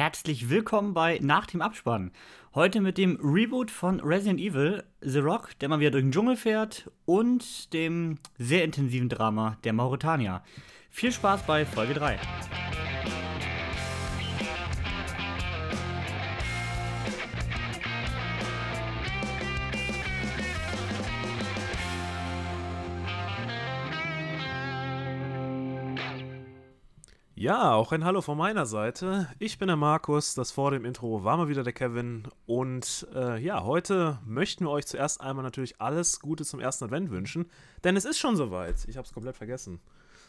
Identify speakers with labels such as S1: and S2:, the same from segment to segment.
S1: herzlich willkommen bei Nach dem Abspann. Heute mit dem Reboot von Resident Evil, The Rock, der mal wieder durch den Dschungel fährt, und dem sehr intensiven Drama der Mauretanier. Viel Spaß bei Folge 3.
S2: Ja, auch ein Hallo von meiner Seite. Ich bin der Markus, das vor dem Intro war mal wieder der Kevin. Und äh, ja, heute möchten wir euch zuerst einmal natürlich alles Gute zum ersten Advent wünschen, denn es ist schon soweit. Ich habe es komplett vergessen.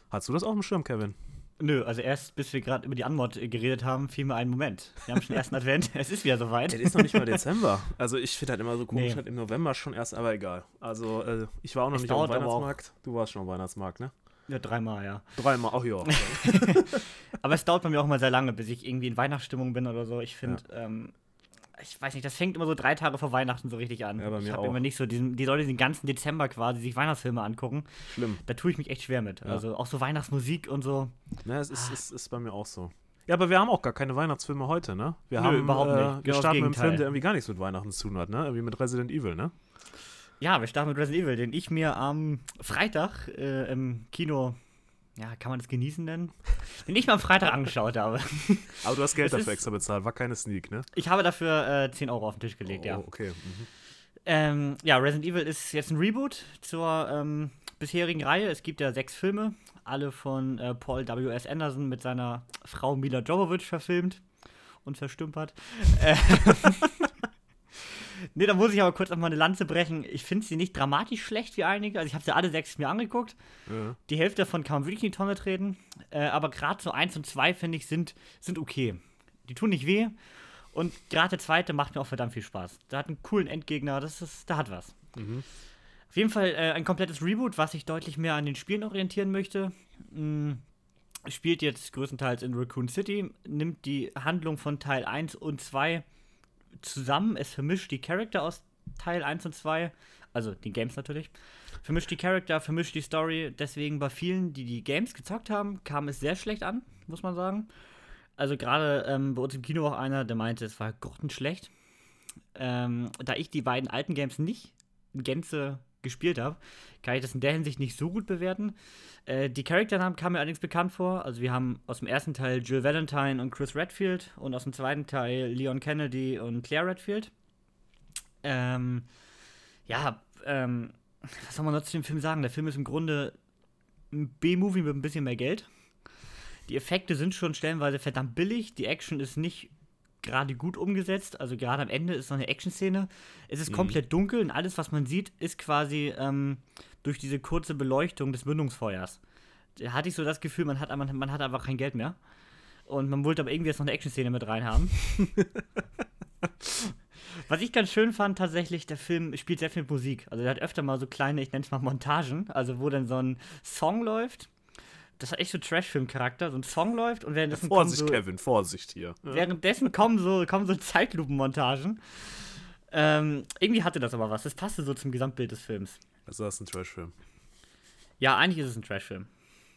S2: Hast du das auch im Schirm, Kevin?
S1: Nö, also erst bis wir gerade über die Anmod geredet haben, fiel mir ein Moment. Wir haben schon ersten Advent, es ist wieder soweit.
S2: Es ist noch nicht mal Dezember. Also ich finde halt immer so komisch, nee. halt im November schon erst, aber egal. Also äh, ich war auch noch es nicht auf dem Weihnachtsmarkt. Du warst schon auf dem Weihnachtsmarkt, ne?
S1: Ja, dreimal, ja.
S2: Dreimal, ach ja.
S1: Aber es dauert bei mir auch mal sehr lange, bis ich irgendwie in Weihnachtsstimmung bin oder so. Ich finde, ja. ähm, ich weiß nicht, das fängt immer so drei Tage vor Weihnachten so richtig an. Ja, bei mir ich habe immer nicht so diesen, die Leute den ganzen Dezember quasi sich Weihnachtsfilme angucken.
S2: Schlimm.
S1: Da tue ich mich echt schwer mit. Ja. Also auch so Weihnachtsmusik und so.
S2: Ja, es ist, ah. ist, ist bei mir auch so. Ja, aber wir haben auch gar keine Weihnachtsfilme heute, ne? Wir
S1: Nö,
S2: haben
S1: überhaupt nicht.
S2: Äh, wir starten mit einem Film, der irgendwie gar nichts mit Weihnachten zu tun hat, ne? Irgendwie mit Resident Evil, ne?
S1: Ja, wir starten mit Resident Evil, den ich mir am Freitag äh, im Kino ja, kann man das genießen denn? Den ich mal am Freitag angeschaut habe.
S2: Aber du hast Geld dafür extra bezahlt, war keine Sneak, ne?
S1: Ich habe dafür äh, 10 Euro auf den Tisch gelegt,
S2: oh,
S1: ja.
S2: okay. Mhm.
S1: Ähm, ja, Resident Evil ist jetzt ein Reboot zur ähm, bisherigen Reihe. Es gibt ja sechs Filme, alle von äh, Paul W.S. Anderson mit seiner Frau Mila Jovovich verfilmt und verstümpert. Nee, da muss ich aber kurz noch mal eine Lanze brechen. Ich finde sie nicht dramatisch schlecht wie einige. Also ich habe sie alle sechs mir angeguckt. Ja. Die Hälfte davon kann man wirklich in die Tonne treten. Äh, aber gerade so eins und zwei, finde ich, sind, sind okay. Die tun nicht weh. Und gerade der zweite macht mir auch verdammt viel Spaß. Da hat einen coolen Endgegner, das ist, da hat was. Mhm. Auf jeden Fall äh, ein komplettes Reboot, was sich deutlich mehr an den Spielen orientieren möchte. Mhm spielt jetzt größtenteils in Raccoon City, nimmt die Handlung von Teil 1 und 2 zusammen. Es vermischt die Charakter aus Teil 1 und 2, also die Games natürlich. Vermischt die Charakter, vermischt die Story. Deswegen bei vielen, die die Games gezockt haben, kam es sehr schlecht an, muss man sagen. Also gerade ähm, bei uns im Kino auch einer, der meinte, es war grottenschlecht. Ähm, da ich die beiden alten Games nicht in Gänze gespielt habe, kann ich das in der Hinsicht nicht so gut bewerten. Äh, die Charakternamen kamen mir allerdings bekannt vor. Also wir haben aus dem ersten Teil Jill Valentine und Chris Redfield und aus dem zweiten Teil Leon Kennedy und Claire Redfield. Ähm, ja, ähm, was soll man noch zu dem Film sagen? Der Film ist im Grunde ein B-Movie mit ein bisschen mehr Geld. Die Effekte sind schon stellenweise verdammt billig. Die Action ist nicht gerade gut umgesetzt. Also gerade am Ende ist noch eine Action-Szene. Es ist mhm. komplett dunkel und alles, was man sieht, ist quasi ähm, durch diese kurze Beleuchtung des Mündungsfeuers. Da hatte ich so das Gefühl, man hat, man, man hat einfach kein Geld mehr. Und man wollte aber irgendwie jetzt noch eine Action-Szene mit rein haben. Was ich ganz schön fand, tatsächlich, der Film spielt sehr viel Musik. Also, der hat öfter mal so kleine, ich nenne es mal Montagen, also wo dann so ein Song läuft das hat echt so Trash-Film-Charakter. So ein Song läuft und währenddessen.
S2: Ja, Vorsicht, so, Kevin, Vorsicht hier.
S1: Währenddessen kommen so, kommen so Zeitlupenmontagen. Ähm, irgendwie hatte das aber was. Das passte so zum Gesamtbild des Films.
S2: Also, das ist ein Trash-Film.
S1: Ja, eigentlich ist es ein Trash-Film.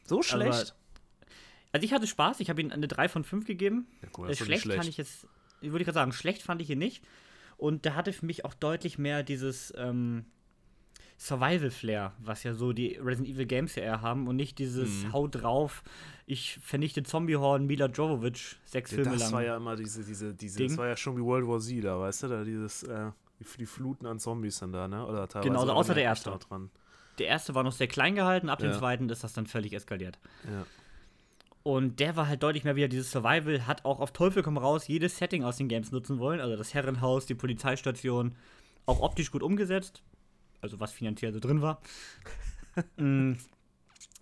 S2: So schlecht? Aber,
S1: also, ich hatte Spaß. Ich habe ihm eine 3 von 5 gegeben.
S2: Ja, cool, das
S1: äh, schlecht, schlecht kann ich jetzt. Würde ich gerade sagen, schlecht fand ich ihn nicht. Und der hatte für mich auch deutlich mehr dieses. Ähm, Survival-Flair, was ja so die Resident Evil Games ja eher haben und nicht dieses mhm. Hau drauf, ich vernichte Zombie-Horden Mila Jovovich sechs ja, Filme
S2: das
S1: lang.
S2: Das war ja immer diese, diese, diese, Ding. das war ja schon wie World War Z da, weißt du, da dieses, äh, die Fluten an Zombies dann da, ne? Oder
S1: teilweise genau, außer der erste. Dran. Der erste war noch sehr klein gehalten, ab ja. dem zweiten ist das dann völlig eskaliert.
S2: Ja.
S1: Und der war halt deutlich mehr wieder dieses Survival, hat auch auf Teufel komm raus jedes Setting aus den Games nutzen wollen. Also das Herrenhaus, die Polizeistation, auch optisch gut umgesetzt also was finanziell so drin war. mm,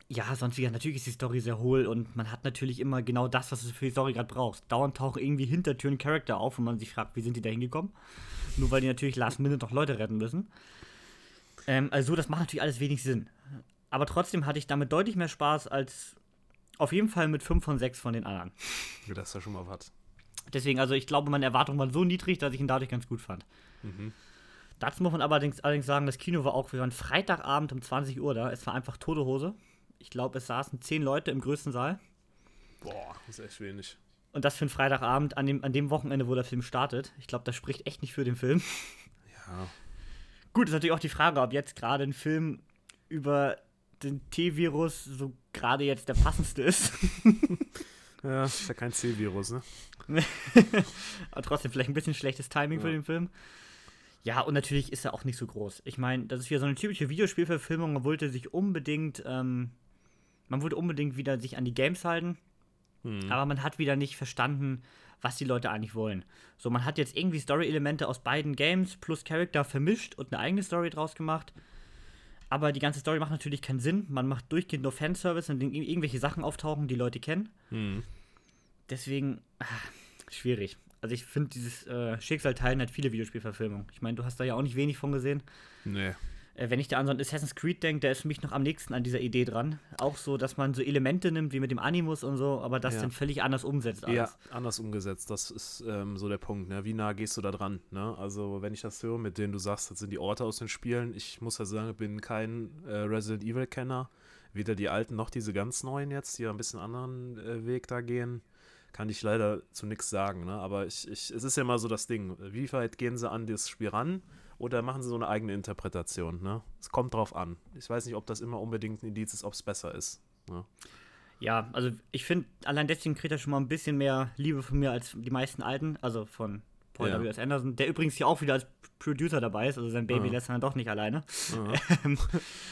S1: ja, sonst wieder, natürlich ist die Story sehr hohl und man hat natürlich immer genau das, was du für die Story gerade brauchst. Dauernd tauchen irgendwie Hintertüren Charakter auf und man sich fragt, wie sind die da hingekommen? Nur weil die natürlich last minute noch Leute retten müssen. Ähm, also das macht natürlich alles wenig Sinn. Aber trotzdem hatte ich damit deutlich mehr Spaß als auf jeden Fall mit 5 von 6 von den anderen.
S2: Das ist ja schon mal was.
S1: Deswegen, also ich glaube, meine Erwartungen waren so niedrig, dass ich ihn dadurch ganz gut fand. Mhm. Dazu muss man allerdings, allerdings sagen, das Kino war auch, wir waren Freitagabend um 20 Uhr da. Es war einfach tote Hose. Ich glaube, es saßen zehn Leute im größten Saal.
S2: Boah, das ist echt wenig.
S1: Und das für einen Freitagabend an dem, an dem Wochenende, wo der Film startet. Ich glaube, das spricht echt nicht für den Film.
S2: Ja.
S1: Gut, ist natürlich auch die Frage, ob jetzt gerade ein Film über den T-Virus so gerade jetzt der passendste ist.
S2: ja, ist ja kein C-Virus, ne?
S1: Aber trotzdem vielleicht ein bisschen schlechtes Timing ja. für den Film. Ja, und natürlich ist er auch nicht so groß. Ich meine, das ist wieder so eine typische Videospielverfilmung. Man wollte sich unbedingt, ähm, man wollte unbedingt wieder sich an die Games halten. Hm. Aber man hat wieder nicht verstanden, was die Leute eigentlich wollen. So, man hat jetzt irgendwie Story-Elemente aus beiden Games plus Charakter vermischt und eine eigene Story draus gemacht. Aber die ganze Story macht natürlich keinen Sinn. Man macht durchgehend nur Fanservice, und irgendwelche Sachen auftauchen, die Leute kennen. Hm. Deswegen, ach, schwierig. Also ich finde dieses äh, Schicksal teilen hat viele Videospielverfilmungen. Ich meine, du hast da ja auch nicht wenig von gesehen.
S2: Nee.
S1: Äh, wenn ich da an so einen Assassin's Creed denke, der ist für mich noch am nächsten an dieser Idee dran. Auch so, dass man so Elemente nimmt, wie mit dem Animus und so, aber das ja. dann völlig anders umsetzt.
S2: Alles. Ja, anders umgesetzt. Das ist ähm, so der Punkt. Ne? Wie nah gehst du da dran? Ne? Also, wenn ich das höre, mit denen du sagst, das sind die Orte aus den Spielen. Ich muss ja sagen, ich bin kein äh, Resident Evil-Kenner. Weder die alten noch diese ganz neuen jetzt, die ja ein bisschen anderen äh, Weg da gehen kann ich leider zu nichts sagen. Ne? Aber ich, ich, es ist ja immer so das Ding. Wie weit gehen sie an das Spiel ran? Oder machen sie so eine eigene Interpretation? Ne? Es kommt drauf an. Ich weiß nicht, ob das immer unbedingt ein Indiz ist, ob es besser ist. Ne?
S1: Ja, also ich finde, allein deswegen kriegt er schon mal ein bisschen mehr Liebe von mir als die meisten alten, also von Paul ja. W.S. Anderson, der übrigens hier auch wieder als Producer dabei ist, also sein Baby ja. lässt er dann doch nicht alleine. Ja. Ähm,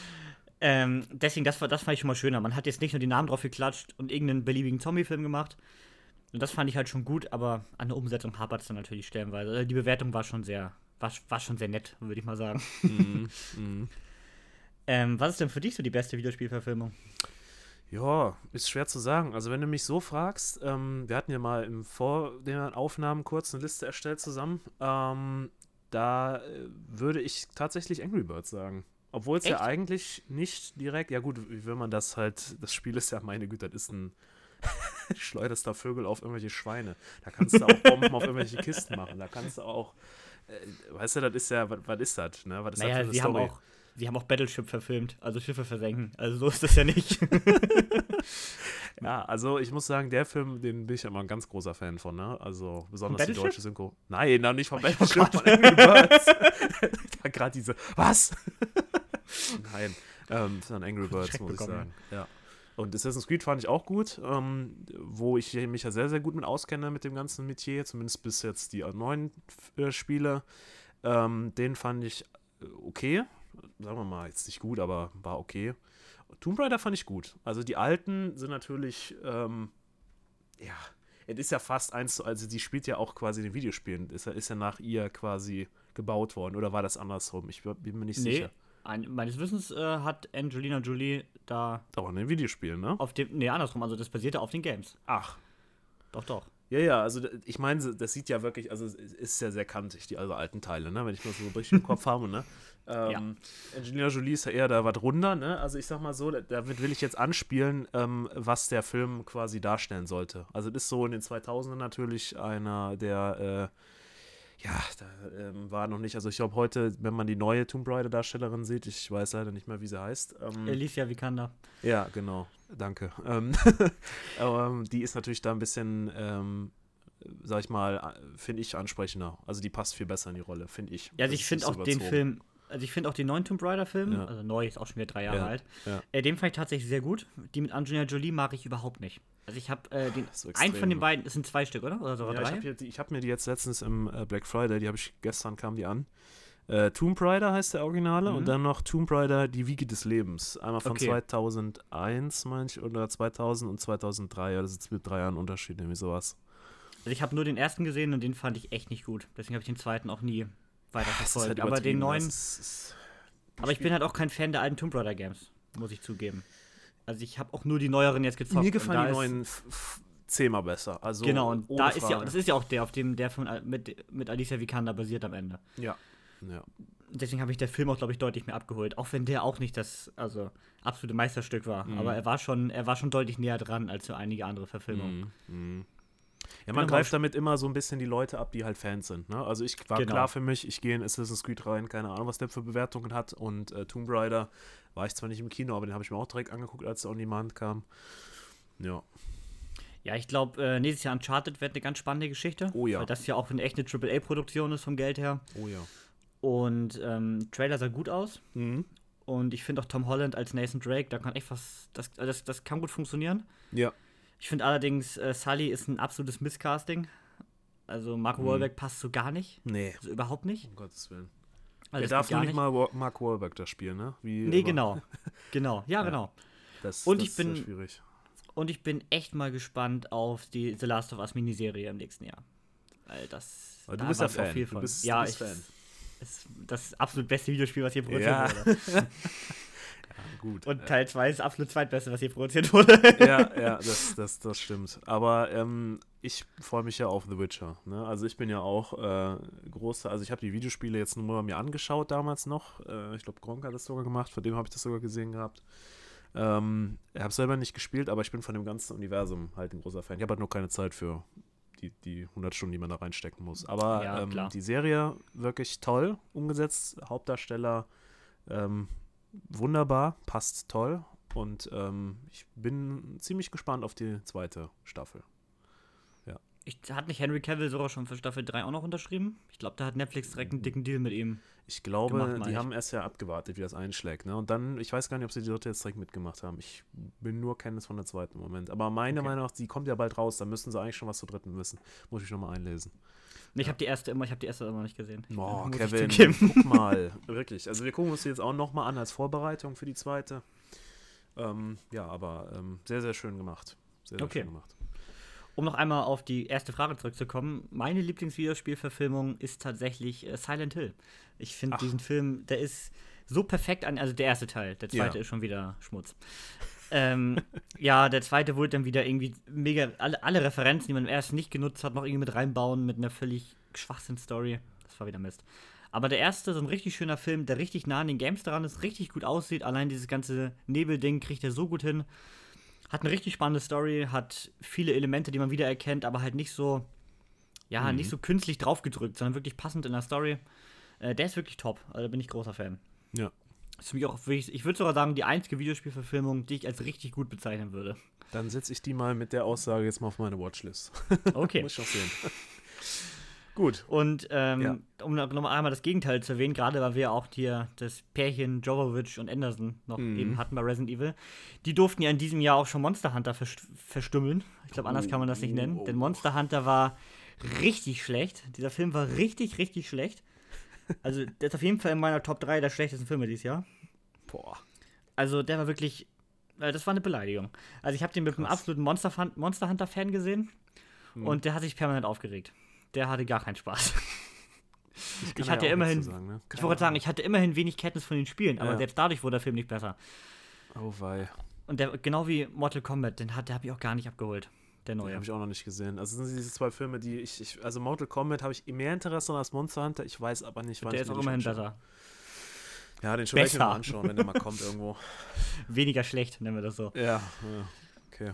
S1: ähm, deswegen, das, das fand ich schon mal schöner. Man hat jetzt nicht nur die Namen drauf geklatscht und irgendeinen beliebigen Zombie-Film gemacht. Und das fand ich halt schon gut, aber an der Umsetzung hapert es dann natürlich stellenweise. Also die Bewertung war schon sehr war, war schon sehr nett, würde ich mal sagen. Mhm, mhm. ähm, was ist denn für dich so die beste Videospielverfilmung?
S2: Ja, ist schwer zu sagen. Also wenn du mich so fragst, ähm, wir hatten ja mal im vor den Aufnahmen kurz eine Liste erstellt zusammen. Ähm, da äh, würde ich tatsächlich Angry Birds sagen. Obwohl es ja eigentlich nicht direkt, ja gut, wenn man das halt, das Spiel ist ja, meine Güte, das ist ein schleuderst da Vögel auf irgendwelche Schweine. Da kannst du auch Bomben auf irgendwelche Kisten machen. Da kannst du auch äh, weißt du, das ist ja, was, ist das? Ne? Was ist
S1: naja, das für sie Story? Haben auch, sie haben auch Battleship verfilmt, also Schiffe versenken. Also so ist das ja nicht.
S2: ja, also ich muss sagen, der Film, den bin ich immer ein ganz großer Fan von, ne? Also besonders die deutsche Synchro. Nein, noch nicht von oh, Battleship, von Angry Birds. da gerade diese, was? Nein, ähm, von Angry Birds, muss ich sagen. Ja. Und Assassin's Creed fand ich auch gut, ähm, wo ich mich ja sehr, sehr gut mit auskenne mit dem ganzen Metier, zumindest bis jetzt die neuen äh, Spiele. Ähm, den fand ich äh, okay. Sagen wir mal, jetzt nicht gut, aber war okay. Tomb Raider fand ich gut. Also die alten sind natürlich, ähm, ja, es ist ja fast eins, also die spielt ja auch quasi in den Videospielen. Ist, ist ja nach ihr quasi gebaut worden. Oder war das andersrum? Ich bin mir nicht nee, sicher.
S1: Ein, meines Wissens äh, hat Angelina Jolie da.
S2: Auch in den Videospielen, ne?
S1: Auf dem, nee, andersrum, also das basierte auf den Games.
S2: Ach.
S1: Doch, doch.
S2: Ja, ja, also ich meine, das sieht ja wirklich, also es ist ja sehr kantig, die also alten Teile, ne? Wenn ich mal so richtig im Kopf habe, ne? Ähm, ja. Angelina Jolie ist ja eher da was runter, ne? Also ich sag mal so, damit will ich jetzt anspielen, ähm, was der Film quasi darstellen sollte. Also es ist so in den 2000ern natürlich einer der äh, ja, da ähm, war noch nicht, also ich glaube heute, wenn man die neue Tomb Raider Darstellerin sieht, ich weiß leider nicht mehr, wie sie heißt.
S1: Ähm, Alicia Vikander.
S2: Ja, genau, danke. Ähm, ähm, die ist natürlich da ein bisschen, ähm, sag ich mal, finde ich ansprechender. Also die passt viel besser in die Rolle, finde ich.
S1: Ja, also ich finde auch so den Film, also ich finde auch den neuen Tomb Raider-Film, ja. also neu, ist auch schon wieder drei Jahre ja. alt, ja. Äh, den fand ich tatsächlich sehr gut. Die mit Angelina Jolie mag ich überhaupt nicht. Also ich habe äh, den so einen von den beiden, es sind zwei Stück, oder? Oder sogar
S2: ja, drei? Ich habe hab mir die jetzt letztens im äh, Black Friday, die habe ich gestern kam die an. Äh, Tomb Raider heißt der Originale mhm. und dann noch Tomb Raider Die Wiege des Lebens. Einmal von okay. 2001, meine ich, oder 2000 und 2003. Ja, das ist mit drei Jahren Unterschied, irgendwie sowas.
S1: Also ich habe nur den ersten gesehen und den fand ich echt nicht gut. Deswegen habe ich den zweiten auch nie weiter verfolgt. Halt aber den neuen. Ist, ist, aber ich bin halt auch kein Fan der alten Tomb Raider Games, muss ich zugeben. Also ich habe auch nur die neueren jetzt gezockt.
S2: Mir gefallen die neuen zehnmal besser. Also
S1: genau, und da ist ja, das ist ja auch der, auf dem der von mit, mit Alicia Vikander basiert am Ende.
S2: Ja. ja.
S1: Deswegen habe ich der Film auch, glaube ich, deutlich mehr abgeholt. Auch wenn der auch nicht das, also absolute Meisterstück war. Mhm. Aber er war schon, er war schon deutlich näher dran als so einige andere Verfilmungen. Mhm. Mhm.
S2: Ja, man greift damit immer so ein bisschen die Leute ab, die halt Fans sind. Ne? Also ich war genau. klar für mich, ich gehe in Assassin's Creed rein, keine Ahnung, was der für Bewertungen hat. Und äh, Tomb Raider war ich zwar nicht im Kino, aber den habe ich mir auch direkt angeguckt, als der On Demand kam. Ja.
S1: Ja, ich glaube, äh, nächstes Jahr Uncharted wird eine ganz spannende Geschichte.
S2: Oh ja.
S1: Weil das ja auch eine echte AAA-Produktion ist vom Geld her.
S2: Oh ja.
S1: Und ähm, Trailer sah gut aus.
S2: Mhm.
S1: Und ich finde auch Tom Holland als Nathan Drake, da kann echt was, das, das, das kann gut funktionieren.
S2: Ja.
S1: Ich finde allerdings, äh, Sully ist ein absolutes Misscasting. Also Mark
S2: Mhm.
S1: Wahlberg passt so gar nicht.
S2: Nee.
S1: Also überhaupt nicht.
S2: Um Gottes Willen.
S1: Also
S2: Er darf nur nicht mal Mark Wahlberg da spielen, ne? Wie
S1: Nee,
S2: immer.
S1: genau. Genau. Ja, genau.
S2: Das,
S1: Und
S2: das
S1: ich
S2: ist sehr
S1: bin-
S2: schwierig.
S1: Und ich bin echt mal gespannt auf die The Last of Us Miniserie im nächsten Jahr. Weil das.
S2: Aber du
S1: da
S2: bist ja Fan.
S1: Viel
S2: Du
S1: von.
S2: bist-
S1: ja,
S2: du bist
S1: ich,
S2: Fan.
S1: Ist das absolut beste Videospiel, was hier produziert
S2: Ja.
S1: wurde.
S2: Gut.
S1: Und Teil 2 ist das absolut zweitbeste, was hier produziert wurde.
S2: ja, ja, das, das, das stimmt. Aber ähm, ich freue mich ja auf The Witcher. Ne? Also ich bin ja auch äh, großer, also ich habe die Videospiele jetzt nur mal mir angeschaut damals noch. Äh, ich glaube, Gronk hat das sogar gemacht, von dem habe ich das sogar gesehen gehabt. Ähm, ich habe selber nicht gespielt, aber ich bin von dem ganzen Universum halt ein großer Fan. Ich habe halt nur keine Zeit für die, die 100 Stunden, die man da reinstecken muss. Aber
S1: Ja,
S2: ähm, die Serie wirklich toll umgesetzt. Hauptdarsteller ähm, wunderbar, passt toll. Und ähm, ich bin ziemlich gespannt auf die zweite Staffel.
S1: Ich, hat nicht Henry Cavill sogar schon für Staffel 3 auch noch unterschrieben? Ich glaube, da hat Netflix direkt einen dicken Deal mit ihm.
S2: Ich glaube,
S1: Gemacht,
S2: die
S1: ich.
S2: haben erst ja abgewartet, wie das einschlägt. Ne? Und dann, ich weiß gar nicht, ob sie die dritte jetzt direkt mitgemacht haben. Ich bin nur Kenntnis von der zweiten im Moment. Aber meine
S1: Okay.
S2: Meinung nach, die kommt ja bald raus, da müssen sie eigentlich schon was zur dritten wissen. Muss ich nochmal einlesen.
S1: Ich habe die erste immer, ich habe die erste immer nicht gesehen.
S2: Boah, Kevin, guck mal. Wirklich. Also wir gucken uns die jetzt auch nochmal an als Vorbereitung für die zweite. Ähm, ja, aber ähm, sehr, sehr schön gemacht. Sehr, sehr
S1: Okay.
S2: schön gemacht.
S1: Um noch einmal auf die erste Frage zurückzukommen, meine Lieblingsvideospielverfilmung ist tatsächlich äh, Silent Hill. Ich finde diesen Film, der ist so perfekt an, also der erste Teil, der zweite
S2: Ja.
S1: ist schon wieder Schmutz. Ähm, ja, der zweite wollte dann wieder irgendwie mega, alle, alle Referenzen, die man im ersten nicht genutzt hat, noch irgendwie mit reinbauen mit einer völlig Schwachsinn-Story. Das war wieder Mist. Aber der erste, so ein richtig schöner Film, der richtig nah an den Games dran ist, richtig gut aussieht. Allein dieses ganze Nebelding kriegt er so gut hin. Hat eine richtig spannende Story, hat viele Elemente, die man wiedererkennt, aber halt nicht so, ja,
S2: Mhm.
S1: nicht so künstlich draufgedrückt, sondern wirklich passend in der Story. Äh, der ist wirklich top. Also da bin ich großer Fan.
S2: Ja.
S1: Das ist für mich auch wirklich, ich würde sogar sagen, die einzige Videospielverfilmung, die ich als richtig gut bezeichnen würde.
S2: Dann setze ich die mal mit der Aussage jetzt mal auf meine Watchlist.
S1: Okay.
S2: Muss ich auch sehen. Gut.
S1: Und ähm,
S2: Ja.
S1: um noch noch mal einmal das Gegenteil zu erwähnen, gerade weil wir auch hier das Pärchen Jovovic und Anderson noch
S2: Mhm.
S1: eben hatten bei Resident Evil, die durften ja in diesem Jahr auch schon Monster Hunter verst verstümmeln. Ich glaube, anders kann man das nicht nennen.
S2: Oh.
S1: Denn Monster Hunter war richtig schlecht. Dieser Film war richtig, richtig schlecht. Also, der ist auf jeden Fall in meiner Top 3 der schlechtesten Filme dieses Jahr.
S2: Boah.
S1: Also, der war wirklich. äh, Das war eine Beleidigung. Also, ich habe den mit einem
S2: Krass.
S1: absoluten Monster, Monster Hunter-Fan gesehen.
S2: Hm.
S1: Und der hat sich permanent aufgeregt. Der hatte gar keinen Spaß.
S2: Ich,
S1: Ich hatte
S2: ja
S1: immerhin-
S2: Sagen, ne?
S1: Ich wollte gerade sagen, ich hatte immerhin wenig Kenntnis von den Spielen, aber
S2: Ja.
S1: selbst dadurch wurde der Film nicht besser.
S2: Oh wei.
S1: Und der, genau wie Mortal Kombat, den, hat- der habe ich auch gar nicht abgeholt. Der
S2: Den
S1: neue.
S2: habe ich auch noch nicht gesehen. Also sind diese zwei Filme, die ich, ich also Mortal Kombat habe ich mehr Interesse als Monster Hunter. Ich weiß aber nicht, wann
S1: der
S2: ich
S1: ist
S2: mir
S1: auch immerhin
S2: schon
S1: besser.
S2: Ja, den
S1: Besser.
S2: mal anschauen, wenn der mal kommt irgendwo.
S1: Weniger schlecht, nennen wir das so.
S2: Ja, ja. okay.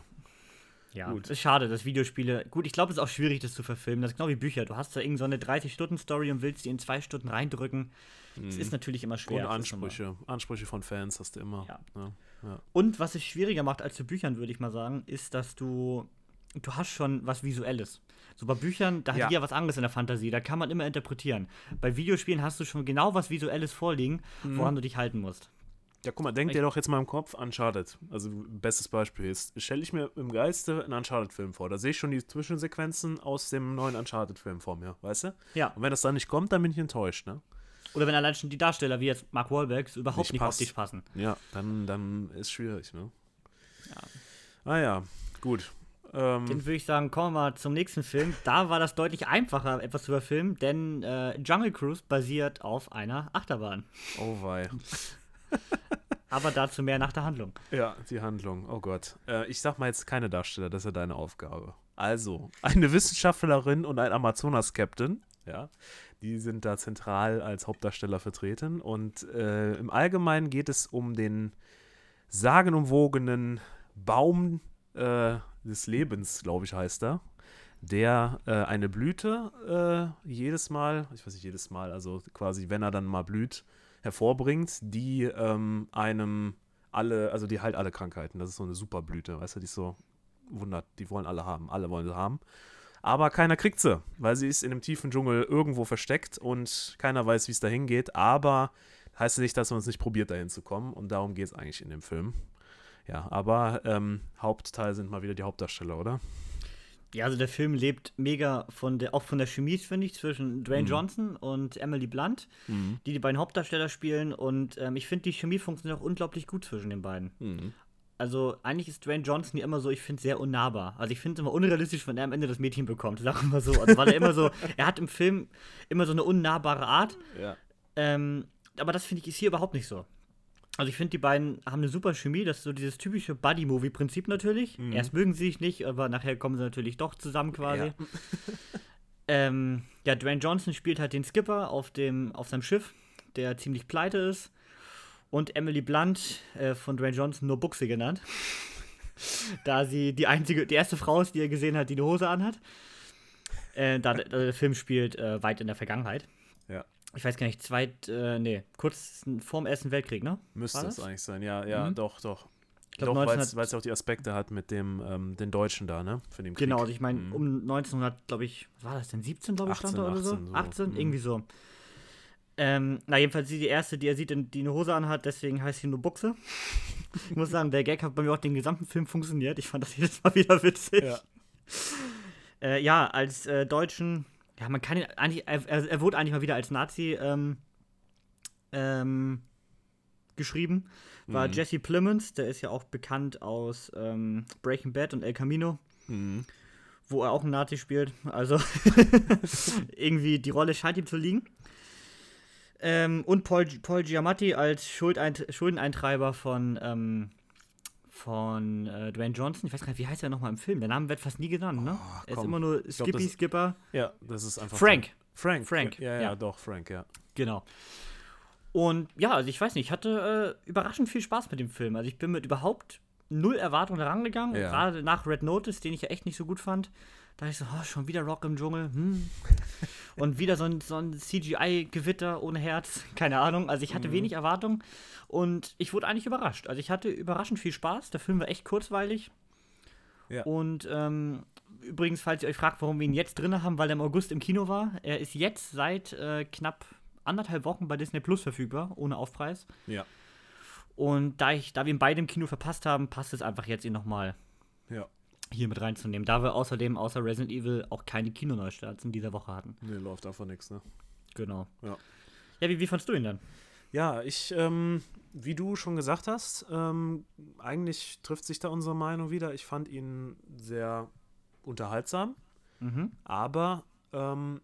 S1: Ja,
S2: Gut.
S1: ist schade, dass Videospiele. Gut, ich glaube, es ist auch schwierig, das zu verfilmen. Das ist genau wie Bücher. Du hast da irgend so eine 30-Stunden-Story und willst die in zwei Stunden reindrücken. Das ist natürlich immer
S2: Und
S1: schwer. ist immer-
S2: Ansprüche. Ansprüche von Fans hast du immer.
S1: Ja.
S2: Ne? Ja.
S1: Und was es schwieriger macht als zu Büchern, würde ich mal sagen, ist, dass du. Du hast schon was Visuelles. So bei Büchern, da hat
S2: Ja.
S1: jeder was anderes in der Fantasie, da kann man immer interpretieren. Bei Videospielen hast du schon genau was Visuelles vorliegen,
S2: Mhm.
S1: woran du dich halten musst.
S2: Ja, guck mal, denk dir doch jetzt mal im Kopf Uncharted. Also, bestes Beispiel ist, stelle ich mir im Geiste einen Uncharted-Film vor. Da sehe ich schon die Zwischensequenzen aus dem neuen Uncharted-Film vor mir, weißt du?
S1: Ja.
S2: Und wenn das dann nicht kommt, dann bin ich enttäuscht, ne?
S1: Oder wenn allein schon die Darsteller, wie jetzt Mark Wahlberg, überhaupt
S2: Nicht
S1: nicht, auf dich passen.
S2: Ja, dann, dann ist schwierig, ne?
S1: Ja.
S2: Ah ja, gut. Ähm,
S1: Dann würde ich sagen, kommen wir mal zum nächsten Film. Da war das deutlich einfacher, etwas zu verfilmen, denn äh, Jungle Cruise basiert auf einer Achterbahn.
S2: oh wei.
S1: Aber dazu mehr nach der Handlung.
S2: Ja, die Handlung. Oh Gott. Äh, ich sag mal jetzt keine Darsteller, das ist ja deine Aufgabe. Also, eine Wissenschaftlerin und ein Amazonas-Captain, ja, die sind da zentral als Hauptdarsteller vertreten. Und äh, im Allgemeinen geht es um den sagenumwogenen Baum äh, des Lebens, glaube ich, heißt er. Der äh, eine Blüte äh, jedes Mal, ich weiß nicht jedes Mal, also quasi, wenn er dann mal blüht, hervorbringt, die ähm, einem alle, also die heilt alle Krankheiten. Das ist so eine Superblüte, weißt du, die ist so wundert. Die wollen alle haben. Alle wollen sie haben. Aber keiner kriegt sie, weil sie ist in einem tiefen Dschungel irgendwo versteckt und keiner weiß, wie es dahin geht. Aber heißt nicht, dass man es nicht probiert, dahin zu kommen. Und darum geht es eigentlich in dem Film. Ja, aber ähm, Hauptteil sind mal wieder die Hauptdarsteller, oder?
S1: Ja, also der Film lebt mega von der, auch von der Chemie, finde ich, zwischen Dwayne mhm. Johnson und Emily Blunt, mhm. die die beiden Hauptdarsteller spielen. Und ähm, ich finde, die Chemie funktioniert auch unglaublich gut zwischen den beiden. Mhm. Also eigentlich ist Dwayne Johnson ja immer so, ich finde, sehr unnahbar. Also ich finde es immer unrealistisch, wenn er am Ende das Mädchen bekommt, sagen wir so. Also weil er immer so, er hat im Film immer so eine unnahbare Art. Ja. Ähm, aber das finde ich ist hier überhaupt nicht so. Also ich finde, die beiden haben eine super Chemie. Das ist so dieses typische Buddy-Movie-Prinzip natürlich. Mhm. Erst mögen sie sich nicht, aber nachher kommen sie natürlich doch zusammen quasi. Ja. ähm, ja, Dwayne Johnson spielt halt den Skipper auf, dem, auf seinem Schiff, der ziemlich pleite ist. Und Emily Blunt, äh, von Dwayne Johnson nur Buchse genannt. da sie die einzige, die erste Frau ist, die er gesehen hat, die eine Hose anhat. Äh, da, der Film spielt äh, weit in der Vergangenheit ich weiß gar nicht, zweit, äh, nee, kurz vorm Ersten Weltkrieg, ne?
S2: Müsste es eigentlich sein, ja, ja, mhm. doch, doch. Ich glaub, doch, weil es auch die Aspekte hat mit dem ähm, den Deutschen da, ne?
S1: Für den Krieg. Genau, also ich meine, mhm. um 1900, glaube ich, was war das denn, 17, glaube ich, 18, stand da oder 18, so? 18, mhm. irgendwie so. Ähm, na, jedenfalls sie die erste, die er sieht, die eine Hose anhat, deswegen heißt sie nur Buchse. ich muss sagen, der Gag hat bei mir auch den gesamten Film funktioniert. Ich fand das jedes Mal wieder witzig. Ja, äh, ja als äh, Deutschen ja, man kann ihn eigentlich, er, er wurde eigentlich mal wieder als Nazi ähm, ähm, geschrieben. War mhm. Jesse Plemons, der ist ja auch bekannt aus ähm, Breaking Bad und El Camino. Mhm. Wo er auch einen Nazi spielt. Also irgendwie die Rolle scheint ihm zu liegen. Ähm, und Paul, Paul Giamatti als Schuldeint Schuldeneintreiber von ähm, von äh, Dwayne Johnson. Ich weiß gar nicht, wie heißt er nochmal im Film? Der Name wird fast nie genannt, ne? Oh, er ist immer nur Skippy, glaub, Skipper.
S2: Ja, das ist einfach.
S1: Frank.
S2: Frank. Frank. Ja, ja, ja, doch, Frank, ja.
S1: Genau. Und ja, also ich weiß nicht, ich hatte äh, überraschend viel Spaß mit dem Film. Also ich bin mit überhaupt null Erwartungen herangegangen. Ja. Gerade nach Red Notice, den ich ja echt nicht so gut fand. Da ich so, oh, schon wieder Rock im Dschungel. Hm. Und wieder so ein, so ein CGI-Gewitter ohne Herz. Keine Ahnung. Also ich hatte mhm. wenig Erwartungen. Und ich wurde eigentlich überrascht. Also ich hatte überraschend viel Spaß. Der Film war echt kurzweilig. Ja. Und ähm, übrigens, falls ihr euch fragt, warum wir ihn jetzt drin haben, weil er im August im Kino war. Er ist jetzt seit äh, knapp anderthalb Wochen bei Disney Plus verfügbar, ohne Aufpreis.
S2: Ja.
S1: Und da, ich, da wir ihn beide im Kino verpasst haben, passt es einfach jetzt ihn nochmal ja. Hier mit reinzunehmen. Da wir außerdem außer Resident Evil auch keine Kinoneustarts in dieser Woche hatten.
S2: Nee, läuft einfach nichts, ne?
S1: Genau.
S2: Ja.
S1: Ja, wie, wie fandst du ihn dann?
S2: Ja, ich, ähm, wie du schon gesagt hast, ähm, eigentlich trifft sich da unsere Meinung wieder. Ich fand ihn sehr unterhaltsam, mhm. aber ähm,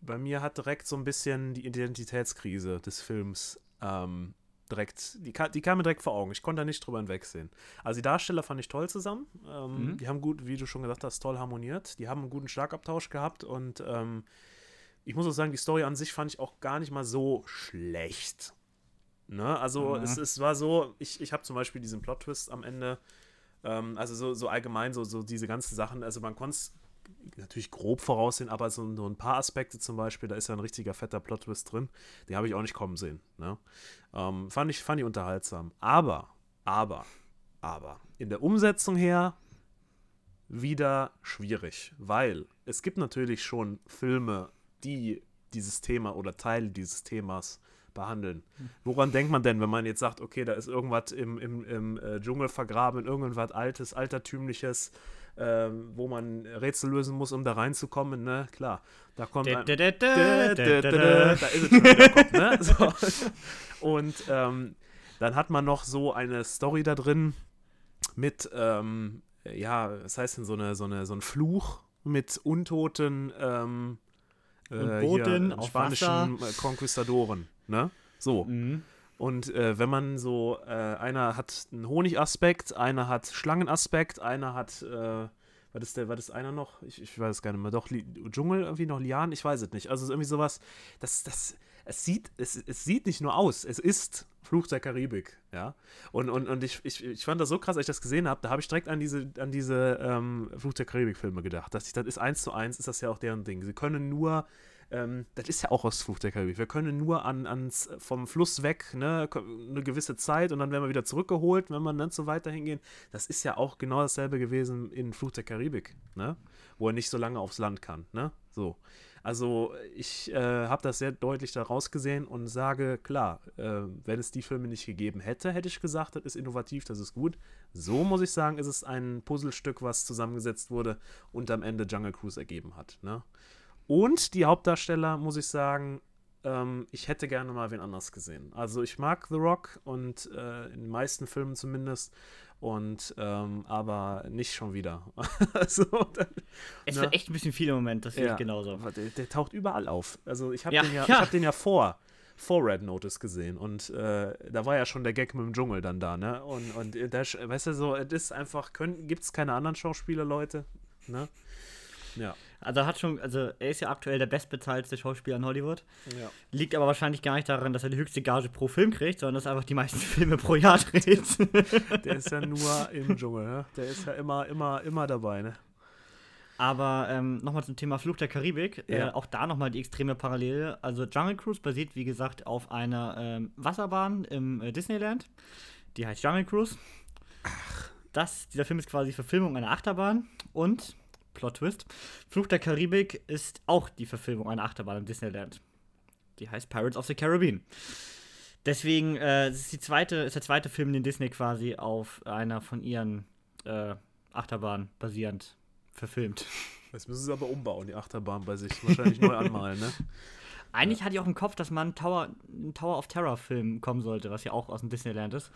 S2: bei mir hat direkt so ein bisschen die Identitätskrise des Films ähm, direkt, die, die kam mir direkt vor Augen. Ich konnte da nicht drüber hinwegsehen. Also die Darsteller fand ich toll zusammen. Ähm, mhm. Die haben gut, wie du schon gesagt hast, toll harmoniert. Die haben einen guten Schlagabtausch gehabt und ähm, ich muss auch sagen, die Story an sich fand ich auch gar nicht mal so schlecht. Ne? Also mhm. es, es war so, ich, ich habe zum Beispiel diesen Plot-Twist am Ende, ähm, also so, so allgemein, so, so diese ganzen Sachen, also man konnte es natürlich grob voraussehen, aber so, so, ein paar Aspekte zum Beispiel, da ist ja ein richtiger fetter Plot-Twist drin, den habe ich auch nicht kommen sehen. Ne? Ähm, fand, ich, fand ich unterhaltsam. Aber, aber, aber, in der Umsetzung her wieder schwierig, weil es gibt natürlich schon Filme, die dieses Thema oder Teile dieses Themas behandeln. Woran denkt man denn, wenn man jetzt sagt, okay, da ist irgendwas im, im, im äh, Dschungel vergraben, irgendwas Altes, Altertümliches, äh, wo man Rätsel lösen muss, um da reinzukommen, ne? Klar, da kommt ein, da, ist es schon wieder Kopf, ne? So. Und ähm, dann hat man noch so eine Story da drin mit, ähm, ja, was heißt denn so eine, so eine, so ein Fluch mit untoten ähm,
S1: äh, Boden,
S2: spanischen Wasser. Konquistadoren. Ne? So. Mhm. Und äh, wenn man so, äh, einer hat einen Honigaspekt, einer hat Schlangenaspekt, einer hat, äh, was ist der, was ist einer noch? Ich, ich weiß es gar nicht mehr. Doch, Li Dschungel, irgendwie noch Lian, ich weiß es nicht. Also irgendwie sowas, das, das, es sieht, es, es sieht nicht nur aus, es ist Fluch der Karibik, ja. Und, und, und ich, ich, ich fand das so krass, als ich das gesehen habe, da habe ich direkt an diese, an diese ähm, Fluch der Karibik-Filme gedacht. Dass ich, das ist eins zu eins, ist das ja auch deren Ding. Sie können nur ähm, das ist ja auch aus Fluch der Karibik. Wir können nur an, ans, vom Fluss weg, ne, eine gewisse Zeit und dann werden wir wieder zurückgeholt, wenn man dann so weiter hingehen. Das ist ja auch genau dasselbe gewesen in Fluch der Karibik, ne? Wo er nicht so lange aufs Land kann, ne? So. Also ich äh, habe das sehr deutlich daraus gesehen und sage, klar, äh, wenn es die Filme nicht gegeben hätte, hätte ich gesagt, das ist innovativ, das ist gut. So muss ich sagen, ist es ein Puzzlestück, was zusammengesetzt wurde und am Ende Jungle Cruise ergeben hat. Ne? Und die Hauptdarsteller, muss ich sagen, ähm, ich hätte gerne mal wen anders gesehen. Also ich mag The Rock und äh, in den meisten Filmen zumindest. Und ähm, aber nicht schon wieder. also,
S1: dann, es ne? wird echt ein bisschen viel im Moment, das sehe ja, ich genauso.
S2: Der, der, taucht überall auf. Also ich habe ja, den, ja, ja. hab den ja vor, vor Red Notice gesehen. Und äh, da war ja schon der Gag mit dem Dschungel dann da, ne? Und, und das, weißt du, so, es ist einfach, gibt es keine anderen Schauspieler, Leute, ne?
S1: Ja. Also hat schon, also er ist ja aktuell der bestbezahlte Schauspieler in Hollywood. Ja. Liegt aber wahrscheinlich gar nicht daran, dass er die höchste Gage pro Film kriegt, sondern dass er einfach die meisten Filme pro Jahr dreht.
S2: Der ist ja nur im Dschungel, ne? Der ist ja immer, immer, immer dabei, ne?
S1: Aber ähm, nochmal zum Thema Fluch der Karibik. Äh, ja. Äh, auch da nochmal die extreme Parallele. Also Jungle Cruise basiert, wie gesagt, auf einer ähm, Wasserbahn im äh, Disneyland. Die heißt Jungle Cruise. Ach. Das, dieser Film ist quasi Verfilmung einer Achterbahn. Und Plot Twist. Fluch der Karibik ist auch die Verfilmung einer Achterbahn im Disneyland. Die heißt Pirates of the Caribbean. Deswegen äh, ist, die zweite, ist der zweite Film, den Disney quasi auf einer von ihren äh, Achterbahnen basierend verfilmt.
S2: Jetzt müssen sie aber umbauen, die Achterbahn bei sich. Wahrscheinlich neu anmalen, ne?
S1: Eigentlich ja. hatte ich auch im Kopf, dass man Tower, einen Tower of Terror Film kommen sollte, was ja auch aus dem Disneyland ist.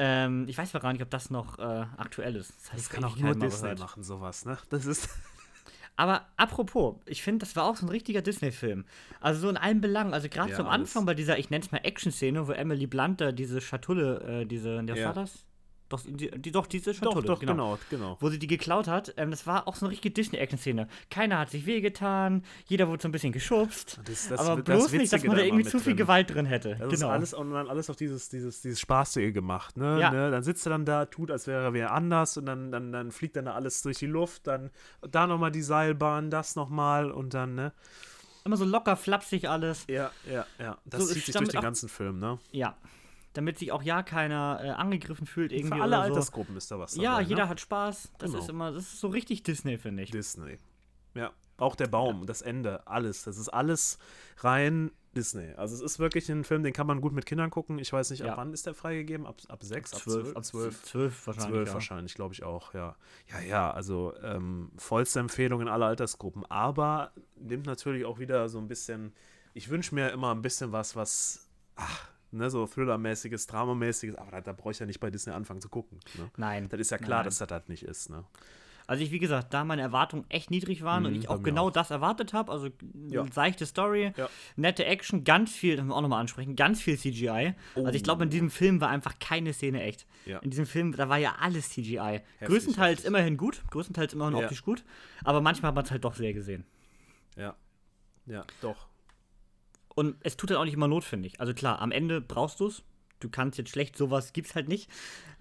S1: Ähm, ich weiß gar nicht, ob das noch äh, aktuell ist.
S2: Das, heißt, das kann auch nur Disney gehört. machen, sowas, ne? Das ist.
S1: Aber apropos, ich finde, das war auch so ein richtiger Disney-Film. Also so in allen Belangen. Also gerade ja, zum Anfang bei dieser, ich nenne es mal Action-Szene, wo Emily Blunt da diese Schatulle, äh, diese, was ja. war das? Doch, die, die, doch diese Schatulle.
S2: Doch, doch, genau. genau, genau.
S1: Wo sie die geklaut hat. Ähm, das war auch so eine richtige Disney-Action-Szene. Keiner hat sich wehgetan, jeder wurde so ein bisschen geschubst. Das, das, aber bloß das nicht, dass man da irgendwie zu viel drin. Gewalt drin hätte.
S2: Das genau. ist alles, und dann alles auf dieses, dieses, dieses Spaßige gemacht. Ne? Ja. ne? Dann sitzt er dann da, tut, als wäre er wer anders und dann, dann, dann fliegt dann da alles durch die Luft. Dann da nochmal die Seilbahn, das nochmal und dann, ne?
S1: Immer so locker flapsig alles.
S2: Ja, ja, ja. Das so, zieht sich durch den ganzen Film, ne?
S1: Ja damit sich auch ja keiner äh, angegriffen fühlt irgendwie.
S2: Für alle so. Altersgruppen ist da was
S1: dabei. Ja, jeder ne? hat Spaß. Das genau. ist immer, das ist so richtig Disney, finde ich.
S2: Disney. Ja. Auch der Baum, ja. das Ende, alles. Das ist alles rein Disney. Also es ist wirklich ein Film, den kann man gut mit Kindern gucken. Ich weiß nicht, ab ja. wann ist der freigegeben? Ab, ab sechs, ab zwölf? Ab zwölf,
S1: zwölf wahrscheinlich.
S2: Zwölf ja. wahrscheinlich, glaube ich auch, ja. Ja, ja, also ähm, vollste Empfehlung in aller Altersgruppen. Aber nimmt natürlich auch wieder so ein bisschen, ich wünsche mir immer ein bisschen was, was, ach, ne, so Thriller-mäßiges, Dramamäßiges, aber da, da brauche ich ja nicht bei Disney anfangen zu gucken. Ne?
S1: Nein.
S2: Das ist ja klar, nein. dass das das nicht ist. Ne?
S1: Also ich, wie gesagt, da meine Erwartungen echt niedrig waren mhm, und ich auch genau auch. das erwartet habe, also ja. seichte Story, ja. nette Action, ganz viel, das müssen wir auch nochmal ansprechen, ganz viel CGI. Oh. Also ich glaube, in diesem Film war einfach keine Szene echt. Ja. In diesem Film, da war ja alles CGI. Heftig, größtenteils heftig. immerhin gut, größtenteils immerhin optisch gut, aber manchmal hat man es halt doch sehr gesehen.
S2: Ja, ja, doch.
S1: Und es tut halt auch nicht immer notwendig. Also klar, am Ende brauchst du es. Du kannst jetzt schlecht, sowas gibt's halt nicht.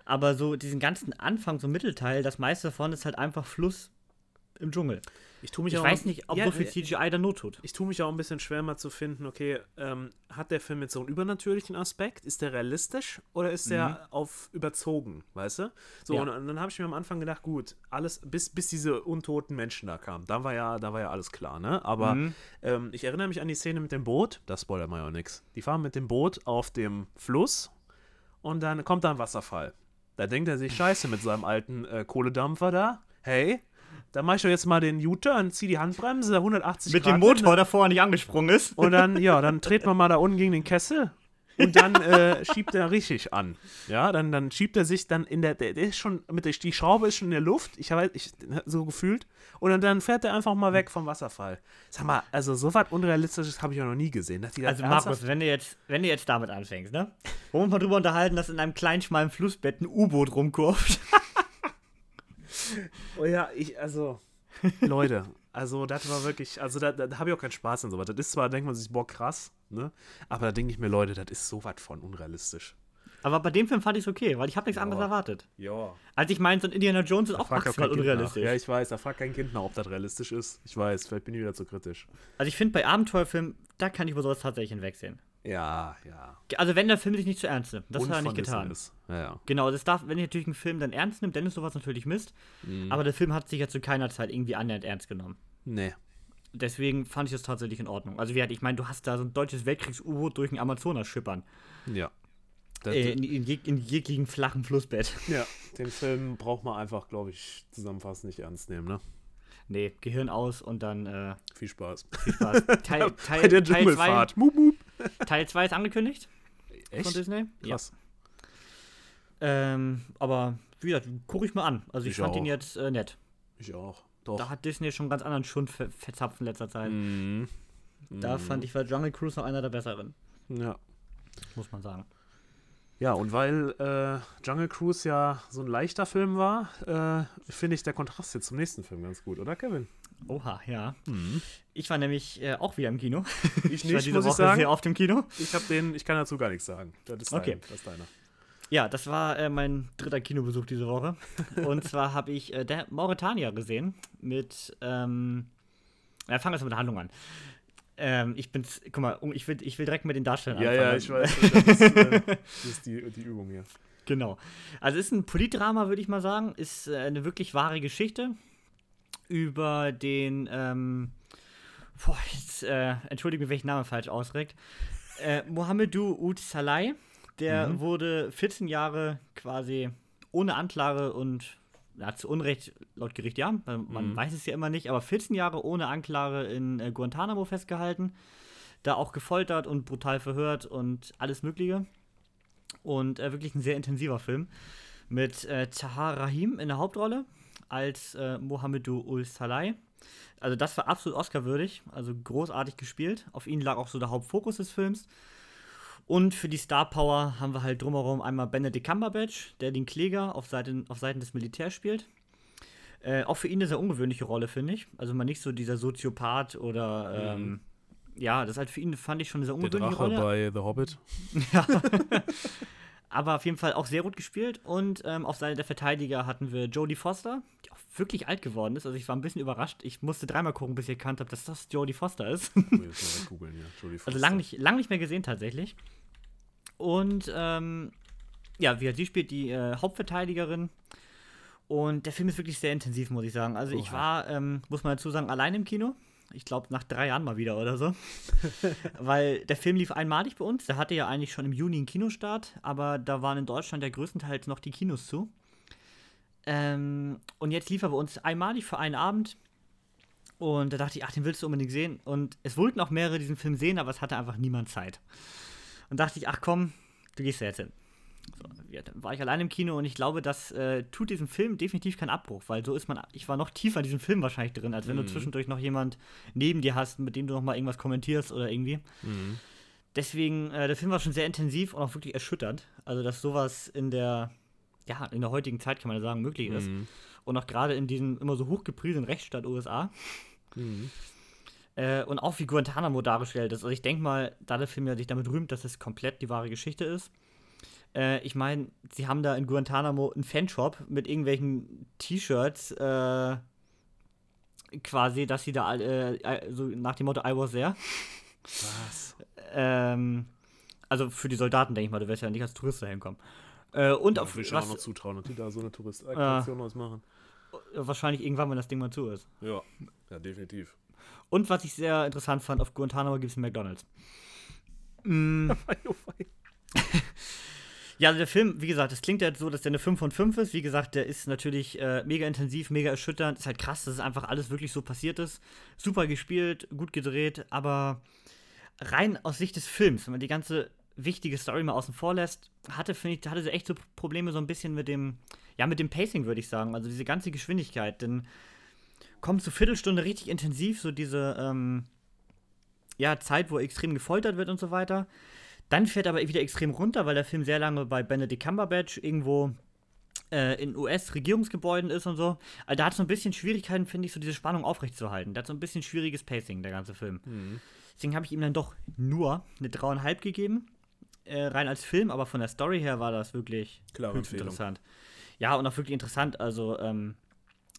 S1: Aber so diesen ganzen Anfang, so Mittelteil, das meiste davon ist halt einfach Fluss im Dschungel.
S2: Ich, tue mich
S1: ich
S2: auch
S1: weiß nicht, ob ja, so viel CGI da Not tut.
S2: Ich tue mich auch ein bisschen schwer mal zu finden, okay, ähm, hat der Film jetzt so einen übernatürlichen Aspekt? Ist der realistisch oder ist der mhm. auf überzogen, weißt du? So, ja. und, und, dann habe ich mir am Anfang gedacht, gut, alles, bis, bis diese untoten Menschen da kamen, da war ja, da war ja alles klar, ne? Aber mhm. ähm, ich erinnere mich an die Szene mit dem Boot, das spoilert mal ja auch nichts. Die fahren mit dem Boot auf dem Fluss und dann kommt da ein Wasserfall. Da denkt er sich, scheiße, mit seinem alten äh, Kohledampfer da, hey, dann mache ich doch jetzt mal den U-Turn, ziehe die Handbremse, 180
S1: Mit Grad dem Motor, der vorher nicht angesprungen ist.
S2: Und dann, ja, dann dreht man mal da unten gegen den Kessel und dann äh, schiebt er richtig an. Ja, dann, dann schiebt er sich dann in der, der, der ist schon, mit der, die Schraube ist schon in der Luft, ich habe ich, so gefühlt, und dann, dann fährt er einfach mal weg vom Wasserfall. Sag mal, also so was Unrealistisches habe ich ja noch nie gesehen.
S1: also Markus, wenn du, jetzt, wenn du jetzt damit anfängst, ne? Wollen wir mal drüber unterhalten, dass in einem kleinen, schmalen Flussbett ein U-Boot rumkurft?
S2: oh ja, ich, also, Leute, also das war wirklich, also da, da habe ich auch keinen Spaß an sowas. Das ist zwar, denkt man sich, boah, krass, ne? Aber da denke ich mir, Leute, das ist sowas von unrealistisch.
S1: Aber bei dem Film fand ich es okay, weil ich habe nichts
S2: Ja.
S1: anderes erwartet.
S2: Ja.
S1: Also ich meine, so ein Indiana Jones ist
S2: Da
S1: auch maximal unrealistisch.
S2: Ja, ich weiß, da fragt kein Kind nach, ob das realistisch ist. Ich weiß, vielleicht bin ich wieder zu kritisch.
S1: Also ich finde, bei Abenteuerfilmen, da kann ich über sowas tatsächlich hinwegsehen.
S2: Ja, ja.
S1: Also wenn der Film sich nicht zu ernst nimmt. Das hat er nicht getan.
S2: Ist. Ja, ja.
S1: Genau, das darf, wenn ich natürlich einen Film dann ernst nimmt, dann ist sowas natürlich Mist.
S2: Mhm.
S1: Aber der Film hat sich ja zu keiner Zeit irgendwie annähernd ernst genommen.
S2: Nee.
S1: Deswegen fand ich das tatsächlich in Ordnung. Also wie gesagt, ich meine, du hast da so ein deutsches Weltkriegs-U-Boot durch den Amazonas schippern.
S2: Ja.
S1: Äh, in, in, jeg- in jeglichen flachen Flussbett.
S2: ja. Den Film braucht man einfach, glaube ich, zusammenfassend nicht ernst nehmen, ne?
S1: Nee, Gehirn aus und dann äh,
S2: Viel Spaß.
S1: viel Spaß. Teil, Teil,
S2: Bei der
S1: Teil 2
S2: Dschungelfahrt. Mup, mup.
S1: Teil zwei ist angekündigt von
S2: Echt?
S1: Disney.
S2: Krass.
S1: Ähm, aber wie gesagt, gucke ich mal an. Also ich,
S2: Ich
S1: fand
S2: auch.
S1: ihn jetzt äh, nett.
S2: Ich auch. Doch.
S1: Da hat Disney schon ganz anderen Schund ver verzapft in letzter Zeit.
S2: Mhm.
S1: Da fand ich war Jungle Cruise noch einer der besseren,
S2: Ja.
S1: muss man sagen.
S2: Ja, und weil äh, Jungle Cruise ja so ein leichter Film war, äh, finde ich der Kontrast jetzt zum nächsten Film ganz gut, oder Kevin?
S1: Oha, ja. Ich war nämlich äh, auch wieder im Kino.
S2: Ich
S1: war
S2: nicht,
S1: diese
S2: muss ich
S1: Woche
S2: sagen.
S1: sehr oft im Kino.
S2: Ich habe den, ich kann dazu gar nichts sagen. Das ist, dein,
S1: Okay.
S2: das ist deiner.
S1: Ja, das war äh, mein dritter Kinobesuch diese Woche. Und zwar habe ich äh, der Mauretanier gesehen mit, ähm, ja, fangen wir jetzt mit der Handlung an. Ähm, ich bin's, guck mal, ich will, ich will direkt mit den Darstellern
S2: Ja,
S1: anfangen.
S2: ja, ich weiß. Das ist, äh, das ist die, die Übung hier.
S1: Genau. Also es ist ein Politdrama, würde ich mal sagen. Ist äh, eine wirklich wahre Geschichte über den, ähm, boah, jetzt, äh, entschuldige mich, welchen Namen falsch ausregt. Äh, Mohamedou Oud Salai, der
S2: Mhm.
S1: wurde 14 Jahre quasi ohne Anklage und ja, zu Unrecht laut Gericht ja, man
S2: Mhm.
S1: weiß es ja immer nicht, aber 14 Jahre ohne Anklage in äh, Guantanamo festgehalten, da auch gefoltert und brutal verhört und alles Mögliche. Und äh, wirklich ein sehr intensiver Film mit äh, Tahar Rahim in der Hauptrolle als äh, Mohamedou Ul Salai. Also das war absolut Oscar-würdig, also großartig gespielt. Auf ihn lag auch so der Hauptfokus des Films. Und für die Star Power haben wir halt drumherum einmal Benedict Cumberbatch, der den Kläger auf Seiten, auf Seiten des Militärs spielt. Äh, auch für ihn eine sehr ungewöhnliche Rolle, finde ich. Also mal nicht so dieser Soziopath oder ähm, ja, das ist halt für ihn, fand ich schon eine sehr
S2: Der
S1: ungewöhnliche
S2: Drache
S1: Rolle.
S2: bei The Hobbit.
S1: Aber auf jeden Fall auch sehr gut gespielt. Und ähm, auf Seite der Verteidiger hatten wir Jodie Foster, die auch wirklich alt geworden ist. Also ich war ein bisschen überrascht. Ich musste dreimal gucken, bis ich erkannt habe, dass das Jodie Foster ist.
S2: Ich hier. Jodie
S1: also
S2: Foster.
S1: lang nicht, lang nicht mehr gesehen tatsächlich. Und ähm, ja, wie sie spielt die äh, Hauptverteidigerin. Und der Film ist wirklich sehr intensiv, muss ich sagen. Also ich
S2: Oha.
S1: war, ähm, muss man dazu sagen, allein im Kino. Ich glaube, nach drei Jahren mal wieder oder so. Weil der Film lief einmalig bei uns. Der hatte ja eigentlich schon im Juni einen Kinostart, aber da waren in Deutschland ja größtenteils noch die Kinos zu. Ähm, und jetzt lief er bei uns einmalig für einen Abend. Und da dachte ich, ach, den willst du unbedingt sehen. Und es wollten auch mehrere diesen Film sehen, aber es hatte einfach niemand Zeit. Und dachte ich, ach komm, du gehst da jetzt hin. War ich allein im Kino und ich glaube, das äh, tut diesem Film definitiv keinen Abbruch, weil so ist man, ich war noch tiefer in diesem Film wahrscheinlich drin, als wenn du zwischendurch noch jemand neben dir hast, mit dem du noch mal irgendwas kommentierst oder irgendwie.
S2: Mhm.
S1: Deswegen, äh, der Film war schon sehr intensiv und auch wirklich erschütternd. Also, dass sowas in der, ja, in der heutigen Zeit, kann man ja sagen, möglich ist.
S2: Mhm.
S1: Und auch gerade in diesem immer so hochgepriesenen Rechtsstaat USA.
S2: Mhm.
S1: Äh, und auch wie Guantanamo dargestellt ist. Also ich denke mal, da der Film ja sich damit rühmt, dass es komplett die wahre Geschichte ist. Äh, ich meine, sie haben da in Guantanamo einen Fanshop mit irgendwelchen T-Shirts, äh, quasi, dass sie da äh, äh, so nach dem Motto I was there.
S2: Was?
S1: Ähm, also für die Soldaten, denke ich mal, du wirst ja nicht als Tourist dahin kommen. Äh, und
S2: Ja,
S1: auf
S2: ich auch noch
S1: was,
S2: zutrauen, dass die da so eine Touristaktion ausmachen.
S1: wahrscheinlich irgendwann, wenn das Ding mal zu ist.
S2: Ja, ja, definitiv.
S1: Und was ich sehr interessant fand, auf Guantanamo gibt es einen McDonalds. Mm, Ja, also der Film, wie gesagt, das klingt halt so, dass der eine 5 von 5 ist. Wie gesagt, der ist natürlich äh, mega intensiv, mega erschütternd. Ist halt krass, dass es einfach alles wirklich so passiert ist. Super gespielt, gut gedreht, aber rein aus Sicht des Films, wenn man die ganze wichtige Story mal außen vor lässt, hatte, finde ich, hatte sie echt so Probleme so ein bisschen mit dem, ja, mit dem Pacing, würde ich sagen. Also diese ganze Geschwindigkeit. Denn kommt zur Viertelstunde richtig intensiv, so diese, ähm, ja, Zeit, wo extrem gefoltert wird und so weiter. Dann fährt aber wieder extrem runter, weil der Film sehr lange bei Benedict Cumberbatch irgendwo äh, in US-Regierungsgebäuden ist und so. Also da hat so ein bisschen Schwierigkeiten, finde ich, so diese Spannung aufrechtzuerhalten. Da hat so ein bisschen schwieriges Pacing, der ganze Film.
S2: Mhm.
S1: Deswegen habe ich ihm dann doch nur eine 3,5 gegeben. äh, rein als Film, aber von der Story her war das wirklich höchst
S2: Empfehlung.
S1: interessant. Ja, und auch wirklich interessant. Also, ähm,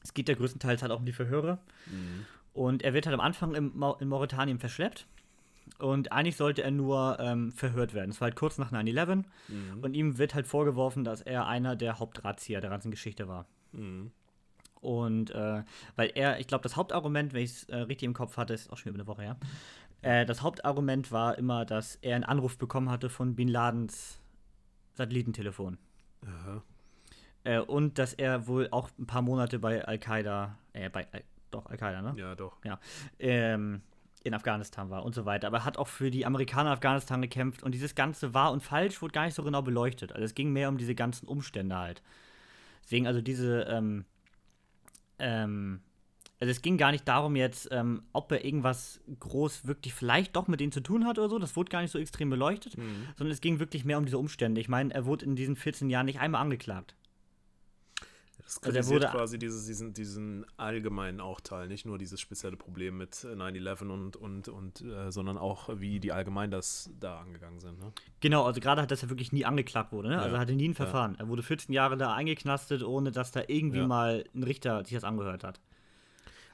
S1: es geht ja größtenteils halt auch um die Verhöre.
S2: Mhm.
S1: Und er wird halt am Anfang im, in Mauretanien verschleppt. Und eigentlich sollte er nur ähm, verhört werden. Es war halt kurz nach 9-11.
S2: Mhm.
S1: Und ihm wird halt vorgeworfen, dass er einer der Hauptdrahtzieher der ganzen Geschichte war.
S2: Mhm.
S1: Und äh, weil er, ich glaube, das Hauptargument, wenn ich es äh, richtig im Kopf hatte, ist auch schon über eine Woche her. Äh, das Hauptargument war immer, dass er einen Anruf bekommen hatte von Bin Ladens Satellitentelefon.
S2: Aha.
S1: Äh, und dass er wohl auch ein paar Monate bei Al-Qaida, äh, bei, Al- doch, Al-Qaida, ne?
S2: Ja, doch.
S1: ähm, in Afghanistan war und so weiter. Aber er hat auch für die Amerikaner in Afghanistan gekämpft und dieses ganze wahr und falsch wurde gar nicht so genau beleuchtet. Also es ging mehr um diese ganzen Umstände halt. Deswegen also diese, ähm, ähm, also es ging gar nicht darum jetzt, ähm, ob er irgendwas groß wirklich vielleicht doch mit denen zu tun hat oder so. Das wurde gar nicht so extrem beleuchtet,
S2: Mhm.
S1: sondern es ging wirklich mehr um diese Umstände. Ich meine, er wurde in diesen 14 Jahren nicht einmal angeklagt.
S2: Das
S1: Also er
S2: kritisiert
S1: wurde-
S2: quasi dieses, diesen, diesen allgemeinen auch Teil, nicht nur dieses spezielle Problem mit äh, 9-11 und, und, und äh, sondern auch, wie die allgemein das da angegangen sind. Ne?
S1: Genau, also gerade hat, dass er wirklich nie angeklagt wurde. Ne?
S2: Ja.
S1: Also er hatte nie ein Verfahren. Er wurde 14 Jahre da eingeknastet, ohne dass da irgendwie
S2: Ja.
S1: mal ein Richter sich das angehört hat.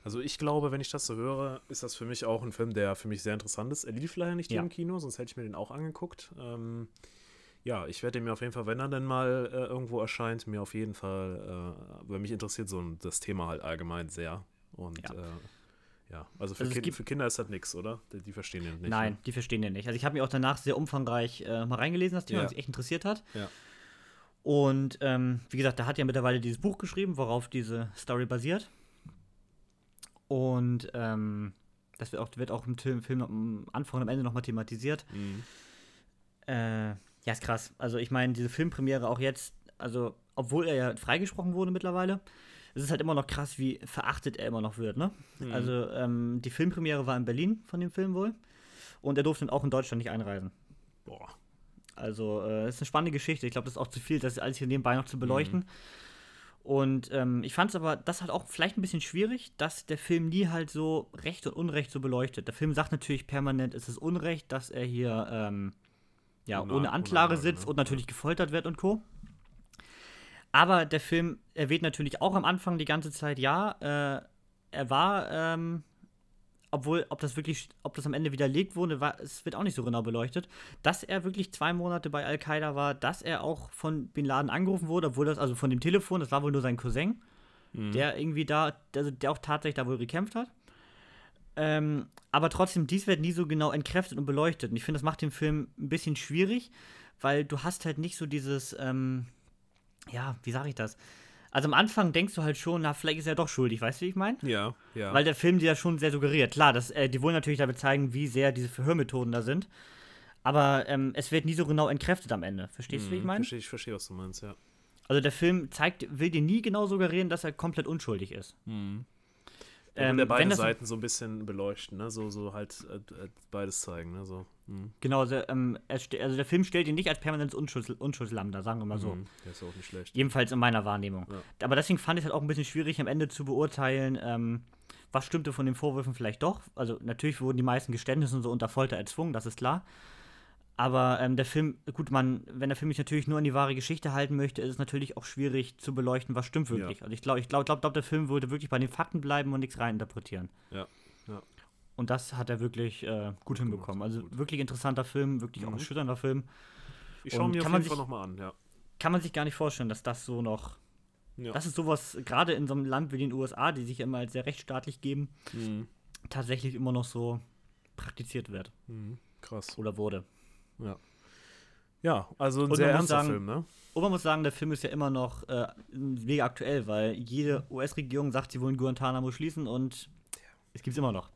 S2: Also ich glaube, wenn ich das so höre, ist das für mich auch ein Film, der für mich sehr interessant ist. Er lief leider nicht hier
S1: Ja.
S2: im Kino, sonst hätte ich mir den auch angeguckt. Ähm, ja, ich werde den mir auf jeden Fall, wenn er denn mal äh, irgendwo erscheint, mir auf jeden Fall, äh, weil mich interessiert so ein- das Thema halt allgemein sehr. Und
S1: Ja.
S2: äh, ja. also für,
S1: Also
S2: kind, für Kinder ist das nichts, oder? Die, die verstehen den nicht.
S1: Nein,
S2: Ne?
S1: die verstehen den nicht. Also ich habe mich auch danach sehr umfangreich äh, mal reingelesen, das Thema,
S2: Ja.
S1: was mich echt interessiert hat.
S2: Ja.
S1: Und ähm, wie gesagt, da hat ja mittlerweile dieses Buch geschrieben, worauf diese Story basiert. Und ähm, das wird auch, wird auch im Film, Film am Anfang und am Ende nochmal thematisiert.
S2: Mhm.
S1: Äh, ja, ist krass. Also ich meine, diese Filmpremiere auch jetzt, also obwohl er ja freigesprochen wurde mittlerweile, es ist halt immer noch krass, wie verachtet er immer noch wird, ne?
S2: Mhm.
S1: Also ähm, die Filmpremiere war in Berlin von dem Film wohl. Und er durfte dann auch in Deutschland nicht einreisen.
S2: Boah.
S1: Also, äh, ist eine spannende Geschichte. Ich glaube, das ist auch zu viel, das alles hier nebenbei noch zu beleuchten. Und ähm, ich fand es aber, das halt auch vielleicht ein bisschen schwierig, dass der Film nie halt so Recht und Unrecht so beleuchtet. Der Film sagt natürlich permanent, es ist Unrecht, dass er hier ähm, ja,
S2: Ohne-
S1: ohne,
S2: ohne
S1: Anklage
S2: Anklage,
S1: sitzt
S2: ne?
S1: und natürlich gefoltert wird und Co. Aber der Film erwähnt natürlich auch am Anfang die ganze Zeit, ja, äh, er war, ähm, obwohl, ob das wirklich, ob das am Ende widerlegt wurde, war, es wird auch nicht so genau beleuchtet, dass er wirklich zwei Monate bei Al-Qaida war, dass er auch von Bin Laden angerufen wurde, obwohl das, also von dem Telefon, das war wohl nur sein Cousin,
S2: Mhm.
S1: der irgendwie da, der, der auch tatsächlich da wohl gekämpft hat. Ähm, aber trotzdem, dies wird nie so genau entkräftet und beleuchtet. Und ich finde, das macht den Film ein bisschen schwierig, weil du hast halt nicht so dieses, ähm, ja, wie sage ich das? Also am Anfang denkst du halt schon, na, vielleicht ist er doch schuldig, weißt du, wie ich meine?
S2: Ja, ja.
S1: Weil der Film dir ja schon sehr suggeriert. Klar, das, äh, die wollen natürlich damit zeigen, wie sehr diese Verhörmethoden da sind. Aber ähm, es wird nie so genau entkräftet am Ende. Verstehst du, wie ich
S2: Mhm,
S1: meine?
S2: Verstehe, ich verstehe, was du meinst, ja.
S1: Also der Film zeigt, will dir nie genau suggerieren, dass er komplett unschuldig ist.
S2: Mhm.
S1: Ähm,
S2: der beide Seiten so ein bisschen beleuchten, ne? So, so halt äh, äh, beides zeigen, ne? So. Mhm.
S1: Genau, also, ähm, also der Film stellt ihn nicht als permanentes Unschulds Unschuldslamm dar, sagen wir mal so.
S2: Mhm. Der ist auch nicht schlecht.
S1: Jedenfalls in meiner Wahrnehmung.
S2: Ja.
S1: Aber deswegen fand ich es halt auch ein bisschen schwierig, am Ende zu beurteilen, ähm, was stimmte von den Vorwürfen vielleicht doch. Also natürlich wurden die meisten Geständnisse so unter Folter erzwungen, das ist klar. Aber ähm, der Film, gut, man, wenn der Film sich natürlich nur an die wahre Geschichte halten möchte, ist es natürlich auch schwierig zu beleuchten, was stimmt wirklich. Also ich glaube, ich glaube, glaub, glaub, der Film würde wirklich bei den Fakten bleiben und nichts reininterpretieren.
S2: Ja, ja.
S1: Und das hat er wirklich äh, gut,
S2: Gut
S1: hinbekommen.
S2: gemacht,
S1: Also
S2: gut.
S1: wirklich interessanter Film, wirklich auch
S2: Mhm.
S1: ein erschütternder Film.
S2: Ich schaue mir auf jeden Fall nochmal an, ja.
S1: Kann man sich gar nicht vorstellen, dass das so noch
S2: ja.
S1: Das ist sowas, gerade in so einem Land wie den USA, die sich ja immer als sehr rechtsstaatlich geben,
S2: Mhm.
S1: tatsächlich immer noch so praktiziert wird
S2: Mhm. Krass.
S1: oder wurde.
S2: Ja, also ein sehr
S1: man muss
S2: ernster
S1: sagen-
S2: Film, ne?
S1: Und man muss sagen, der Film ist ja immer noch äh, mega aktuell, weil jede US-Regierung sagt, sie wollen Guantanamo schließen und es gibt es immer noch.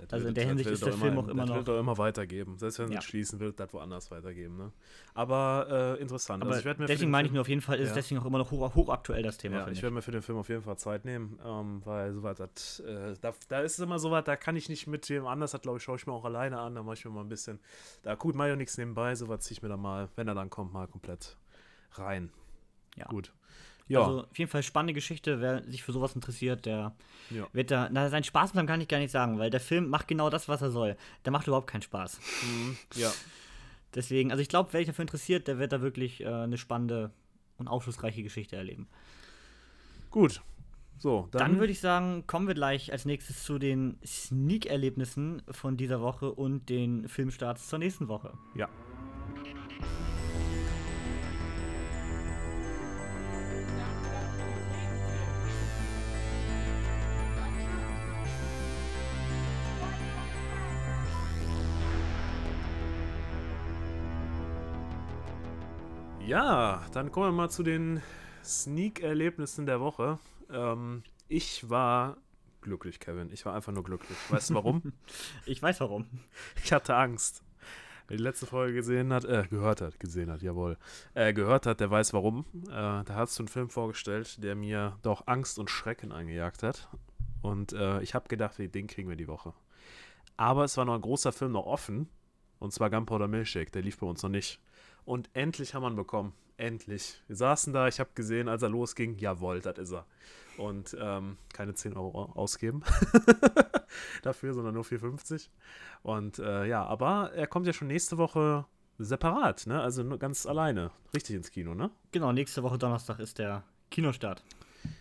S2: Das
S1: Also in der
S2: das
S1: Hinsicht ist der Film auch immer
S2: das
S1: noch-
S2: wird doch immer weitergeben. Selbst wenn
S1: Ja.
S2: es schließen, wird das woanders weitergeben, ne? Aber äh, interessant.
S1: Aber
S2: also mir für
S1: deswegen meine ich nur, auf jeden Fall ist es
S2: Ja.
S1: deswegen auch immer noch hoch, hochaktuell, das Thema,
S2: Ja, ich
S1: ich.
S2: werde mir für den Film auf jeden Fall Zeit nehmen, ähm, weil sowas, das, äh, da, da ist es immer so was, da kann ich nicht mit dem anders, das glaube ich, schaue ich mir auch alleine an, da mache ich mir mal ein bisschen, da gut, mache ich nichts nebenbei, sowas ziehe ich mir dann mal, wenn er dann kommt, mal komplett rein.
S1: Ja.
S2: Gut. Ja,
S1: Also auf jeden Fall spannende Geschichte, wer sich für sowas interessiert, der
S2: ja.
S1: wird da, na, seinen Spaß haben kann ich gar nicht sagen, weil der Film macht genau das, was er soll. Der macht überhaupt keinen Spaß.
S2: Mhm, ja.
S1: Deswegen, also ich glaube, wer sich dafür interessiert, der wird da wirklich äh, eine spannende und aufschlussreiche Geschichte erleben.
S2: Gut. So,
S1: dann, dann würde ich sagen, kommen wir gleich als nächstes zu den Sneak-Erlebnissen von dieser Woche und den Filmstarts zur nächsten Woche.
S2: Ja. Ja, dann kommen wir mal zu den Sneak-Erlebnissen der Woche. Ähm, ich war glücklich, Kevin. Ich war einfach nur glücklich. Weißt du warum?
S1: ich weiß warum.
S2: Ich hatte Angst. Wer die letzte Folge gesehen hat, äh, gehört hat, gesehen hat, jawohl, äh, gehört hat, der weiß warum. Äh, da hast du einen Film vorgestellt, der mir doch Angst und Schrecken eingejagt hat. Und äh, ich habe gedacht, den kriegen wir die Woche. Aber es war noch ein großer Film noch offen. Und zwar Gunpowder Milkshake. Der lief bei uns noch nicht. Und endlich haben wir ihn bekommen. Endlich. Wir saßen da, ich habe gesehen, als er losging, jawohl, das ist er. Und ähm, keine 10 Euro ausgeben dafür, sondern nur 4,50. Und äh, ja, aber er kommt ja schon nächste Woche separat, ne? Also nur ganz alleine, richtig ins Kino, ne?
S1: Genau, nächste Woche Donnerstag ist der Kinostart.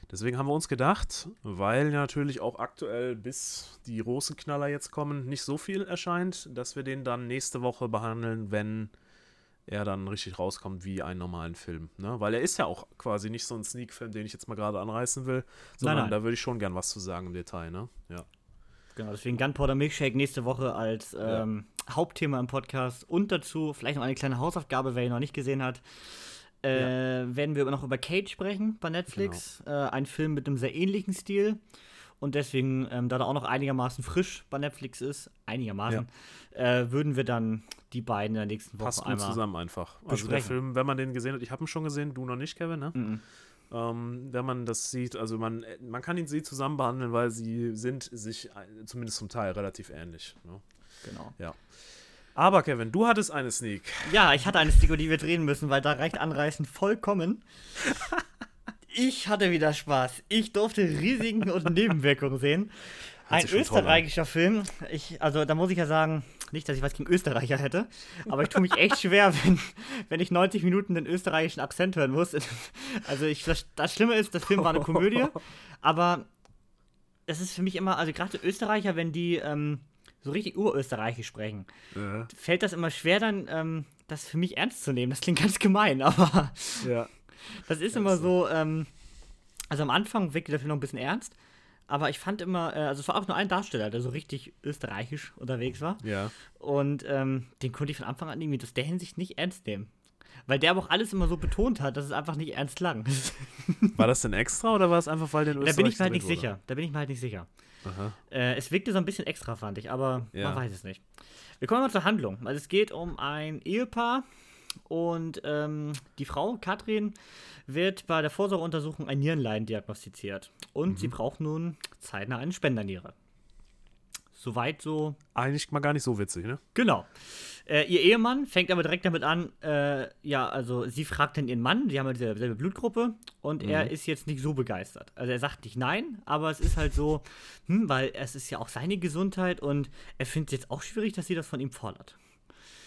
S2: Deswegen haben wir uns gedacht, weil natürlich auch aktuell bis die Rosenknaller jetzt kommen, nicht so viel erscheint, dass wir den dann nächste Woche behandeln, wenn er dann richtig rauskommt wie einen normalen Film. Ne? Weil er ist ja auch quasi nicht so ein Sneak-Film, den ich jetzt mal gerade anreißen will, sondern nein, nein. da würde ich schon gern was zu sagen im Detail. Ne? Ja.
S1: Genau, deswegen Gunpowder Milkshake nächste Woche als ähm, ja. Hauptthema im Podcast und dazu vielleicht noch eine kleine Hausaufgabe, wer ihn noch nicht gesehen hat. Äh, ja. Werden wir noch über Kate sprechen bei Netflix. Genau. Äh, ein Film mit einem sehr ähnlichen Stil. Und deswegen, ähm, da er auch noch einigermaßen frisch bei Netflix ist, einigermaßen, ja. äh, würden wir dann die beiden in der nächsten Woche
S2: Passt gut einmal zusammen einfach. Besprechen. Also der Film, wenn man den gesehen hat, ich habe ihn schon gesehen, du noch nicht, Kevin, ne? Mhm. Ähm, wenn man das sieht, also man, man kann ihn sie zusammen behandeln, weil sie sind sich äh, zumindest zum Teil relativ ähnlich. Ne?
S1: Genau.
S2: Ja. Aber Kevin, du hattest eine Sneak.
S1: Ja, ich hatte eine Sneak, über die wir drehen müssen, weil da reicht Anreißen vollkommen. ich hatte wieder Spaß. Ich durfte Risiken und Nebenwirkungen sehen. Ein österreichischer Film. Ich, also da muss ich ja sagen, nicht, dass ich was gegen Österreicher hätte, aber ich tue mich echt schwer, wenn, wenn ich 90 Minuten den österreichischen Akzent hören muss. Also ich, das, das Schlimme ist, das Film war eine Komödie, aber es ist für mich immer, also gerade Österreicher, wenn die ähm, so richtig urösterreichisch sprechen, ja. fällt das immer schwer dann, ähm, das für mich ernst zu nehmen. Das klingt ganz gemein, aber
S2: ja.
S1: Das ist immer so, ähm, also am Anfang wirkte der Film noch ein bisschen ernst, aber ich fand immer, äh, also es war auch nur ein Darsteller, der so richtig österreichisch unterwegs war.
S2: Ja.
S1: Und ähm, den konnte ich von Anfang an irgendwie aus der Hinsicht nicht ernst nehmen. Weil der aber auch alles immer so betont hat, dass es einfach nicht ernst lang.
S2: war das denn extra oder war es einfach, weil den
S1: Da bin ich mir halt nicht wurde? sicher. Da bin ich mir halt nicht sicher. Äh, es wirkte so ein bisschen extra, fand ich, aber ja. man weiß es nicht. Wir kommen mal zur Handlung. Also es geht um ein Ehepaar und ähm, die Frau, Katrin, wird bei der Vorsorgeuntersuchung ein Nierenleiden diagnostiziert. Und mhm. sie braucht nun zeitnah eine Spenderniere. Soweit so.
S2: Eigentlich mal gar nicht so witzig, ne?
S1: Genau. Äh, ihr Ehemann fängt aber direkt damit an, äh, ja, also sie fragt dann ihren Mann, die haben ja dieselbe Blutgruppe und mhm. er ist jetzt nicht so begeistert. Also er sagt nicht nein, aber es ist halt so, hm, weil es ist ja auch seine Gesundheit und er findet es jetzt auch schwierig, dass sie das von ihm fordert.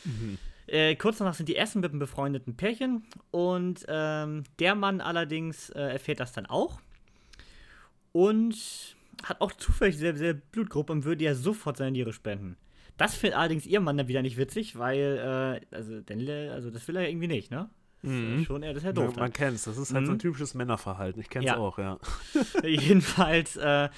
S1: Mhm. Äh, kurz danach sind die Essen mit einem befreundeten Pärchen und ähm, der Mann allerdings äh, erfährt das dann auch und hat auch zufällig dieselbe Blutgruppe und würde ja sofort seine Niere spenden. Das findet allerdings ihr Mann dann wieder nicht witzig, weil, äh, also, Daniel, also das will er irgendwie nicht, ne?
S2: Mhm. Schon, ja, das ist ja doof. Ja, man kennt es, das ist halt mhm. so ein mhm. typisches Männerverhalten. Ich kenne es ja. auch, ja.
S1: Jedenfalls, äh,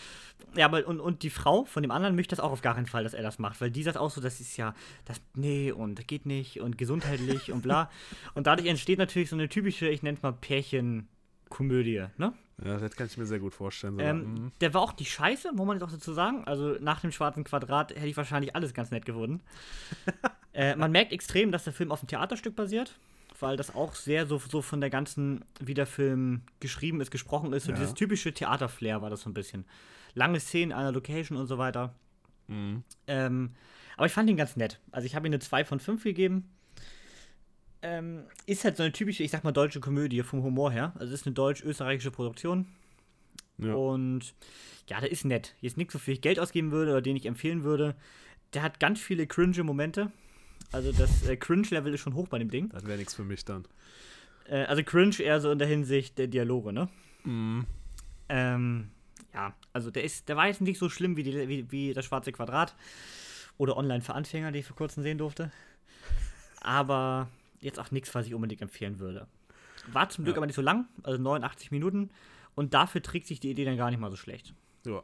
S1: ja, aber und, und die Frau von dem anderen möchte das auch auf gar keinen Fall, dass er das macht, weil die sagt auch so, das ist ja, das, nee, und das geht nicht und gesundheitlich und bla. Und dadurch entsteht natürlich so eine typische, ich nenne es mal Pärchenkomödie, ne?
S2: Ja, das kann ich mir sehr gut vorstellen.
S1: Ähm, mhm. Der war auch die Scheiße, muss man jetzt auch dazu sagen. Also nach dem schwarzen Quadrat hätte ich wahrscheinlich alles ganz nett gefunden. äh, man merkt extrem, dass der Film auf einem Theaterstück basiert, weil das auch sehr so, so von der ganzen, wie der Film geschrieben ist, gesprochen ist. So ja. dieses typische Theaterflair war das so ein bisschen. Lange Szenen, einer Location und so weiter. Mhm. Ähm, aber ich fand ihn ganz nett. Also ich habe ihm eine 2 von 5 gegeben ähm, ist halt so eine typische, ich sag mal, deutsche Komödie vom Humor her. Also ist eine deutsch-österreichische Produktion. Ja. Und ja, der ist nett. Jetzt nicht so viel Geld ausgeben würde oder den ich empfehlen würde. Der hat ganz viele cringe Momente. Also das äh, Cringe-Level ist schon hoch bei dem Ding.
S2: Das wäre nichts für mich dann.
S1: Äh, also Cringe eher so in der Hinsicht der Dialoge, ne?
S2: Mhm.
S1: Ähm, ja, also der ist, der war jetzt nicht so schlimm wie, die, wie, wie das schwarze Quadrat oder online für Anfänger, die ich vor kurzem sehen durfte. Aber jetzt auch nichts, was ich unbedingt empfehlen würde. War zum Glück
S2: Ja.
S1: aber nicht so lang, also 89 Minuten. Und dafür trägt sich die Idee dann gar nicht mal so schlecht.
S2: Ja.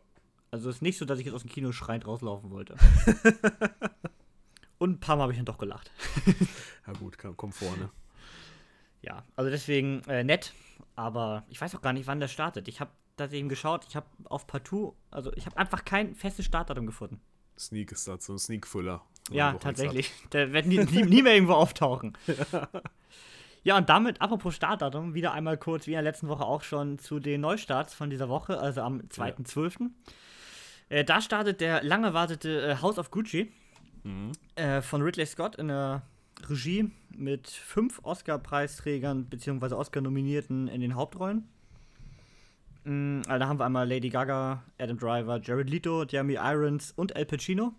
S1: Also es ist nicht so, dass ich jetzt aus dem Kino schreiend rauslaufen wollte. Und ein paar Mal habe ich dann doch gelacht.
S2: Ja gut, komm, komm vorne.
S1: Ja, also deswegen äh, nett, aber ich weiß auch gar nicht, wann der startet. Ich habe das eben geschaut, ich habe auf Partout, also ich habe einfach kein festes Startdatum gefunden.
S2: Sneak ist das, so ein Sneak-Füller.
S1: Ja, tatsächlich. Der wird nie, nie, nie mehr irgendwo auftauchen. Ja, und damit, apropos Startdatum, wieder einmal kurz, wie in der letzten Woche auch schon, zu den Neustarts von dieser Woche, also am 2.12. Äh, da startet der lang erwartete äh, House of Gucci
S2: Mhm.
S1: äh, von Ridley Scott in der Regie mit fünf Oscar-Preisträgern bzw. Oscar-Nominierten in den Hauptrollen. Mm, also da haben wir einmal Lady Gaga, Adam Driver, Jared Leto, Jeremy Irons und Al Pacino.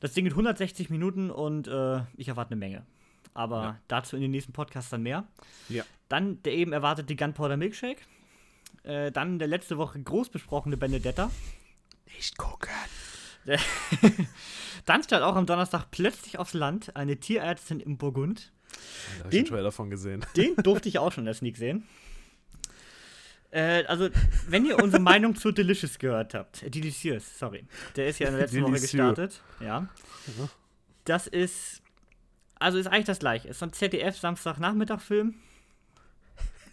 S1: Das Ding geht 160 Minuten und äh, ich erwarte eine Menge. Aber
S2: Ja.
S1: dazu in den nächsten Podcasts dann mehr.
S2: Ja.
S1: Dann der eben erwartete Gunpowder Milkshake. Äh, dann der letzte Woche groß besprochene Benedetta.
S2: Nicht gucken.
S1: Dann stand auch am Donnerstag plötzlich aufs Land eine Tierärztin im Burgund.
S2: Da habe ich
S1: Den-
S2: den Trailer von gesehen.
S1: Den durfte ich auch schon in der Sneak sehen. Äh, also, wenn ihr unsere Meinung zu Delicious gehört habt, äh, Delicious, sorry, der ist ja in der letzten Woche gestartet. Ja.
S2: Ja.
S1: Das ist, also ist eigentlich das gleiche. Ist so ein ZDF-Samstagnachmittag-Film.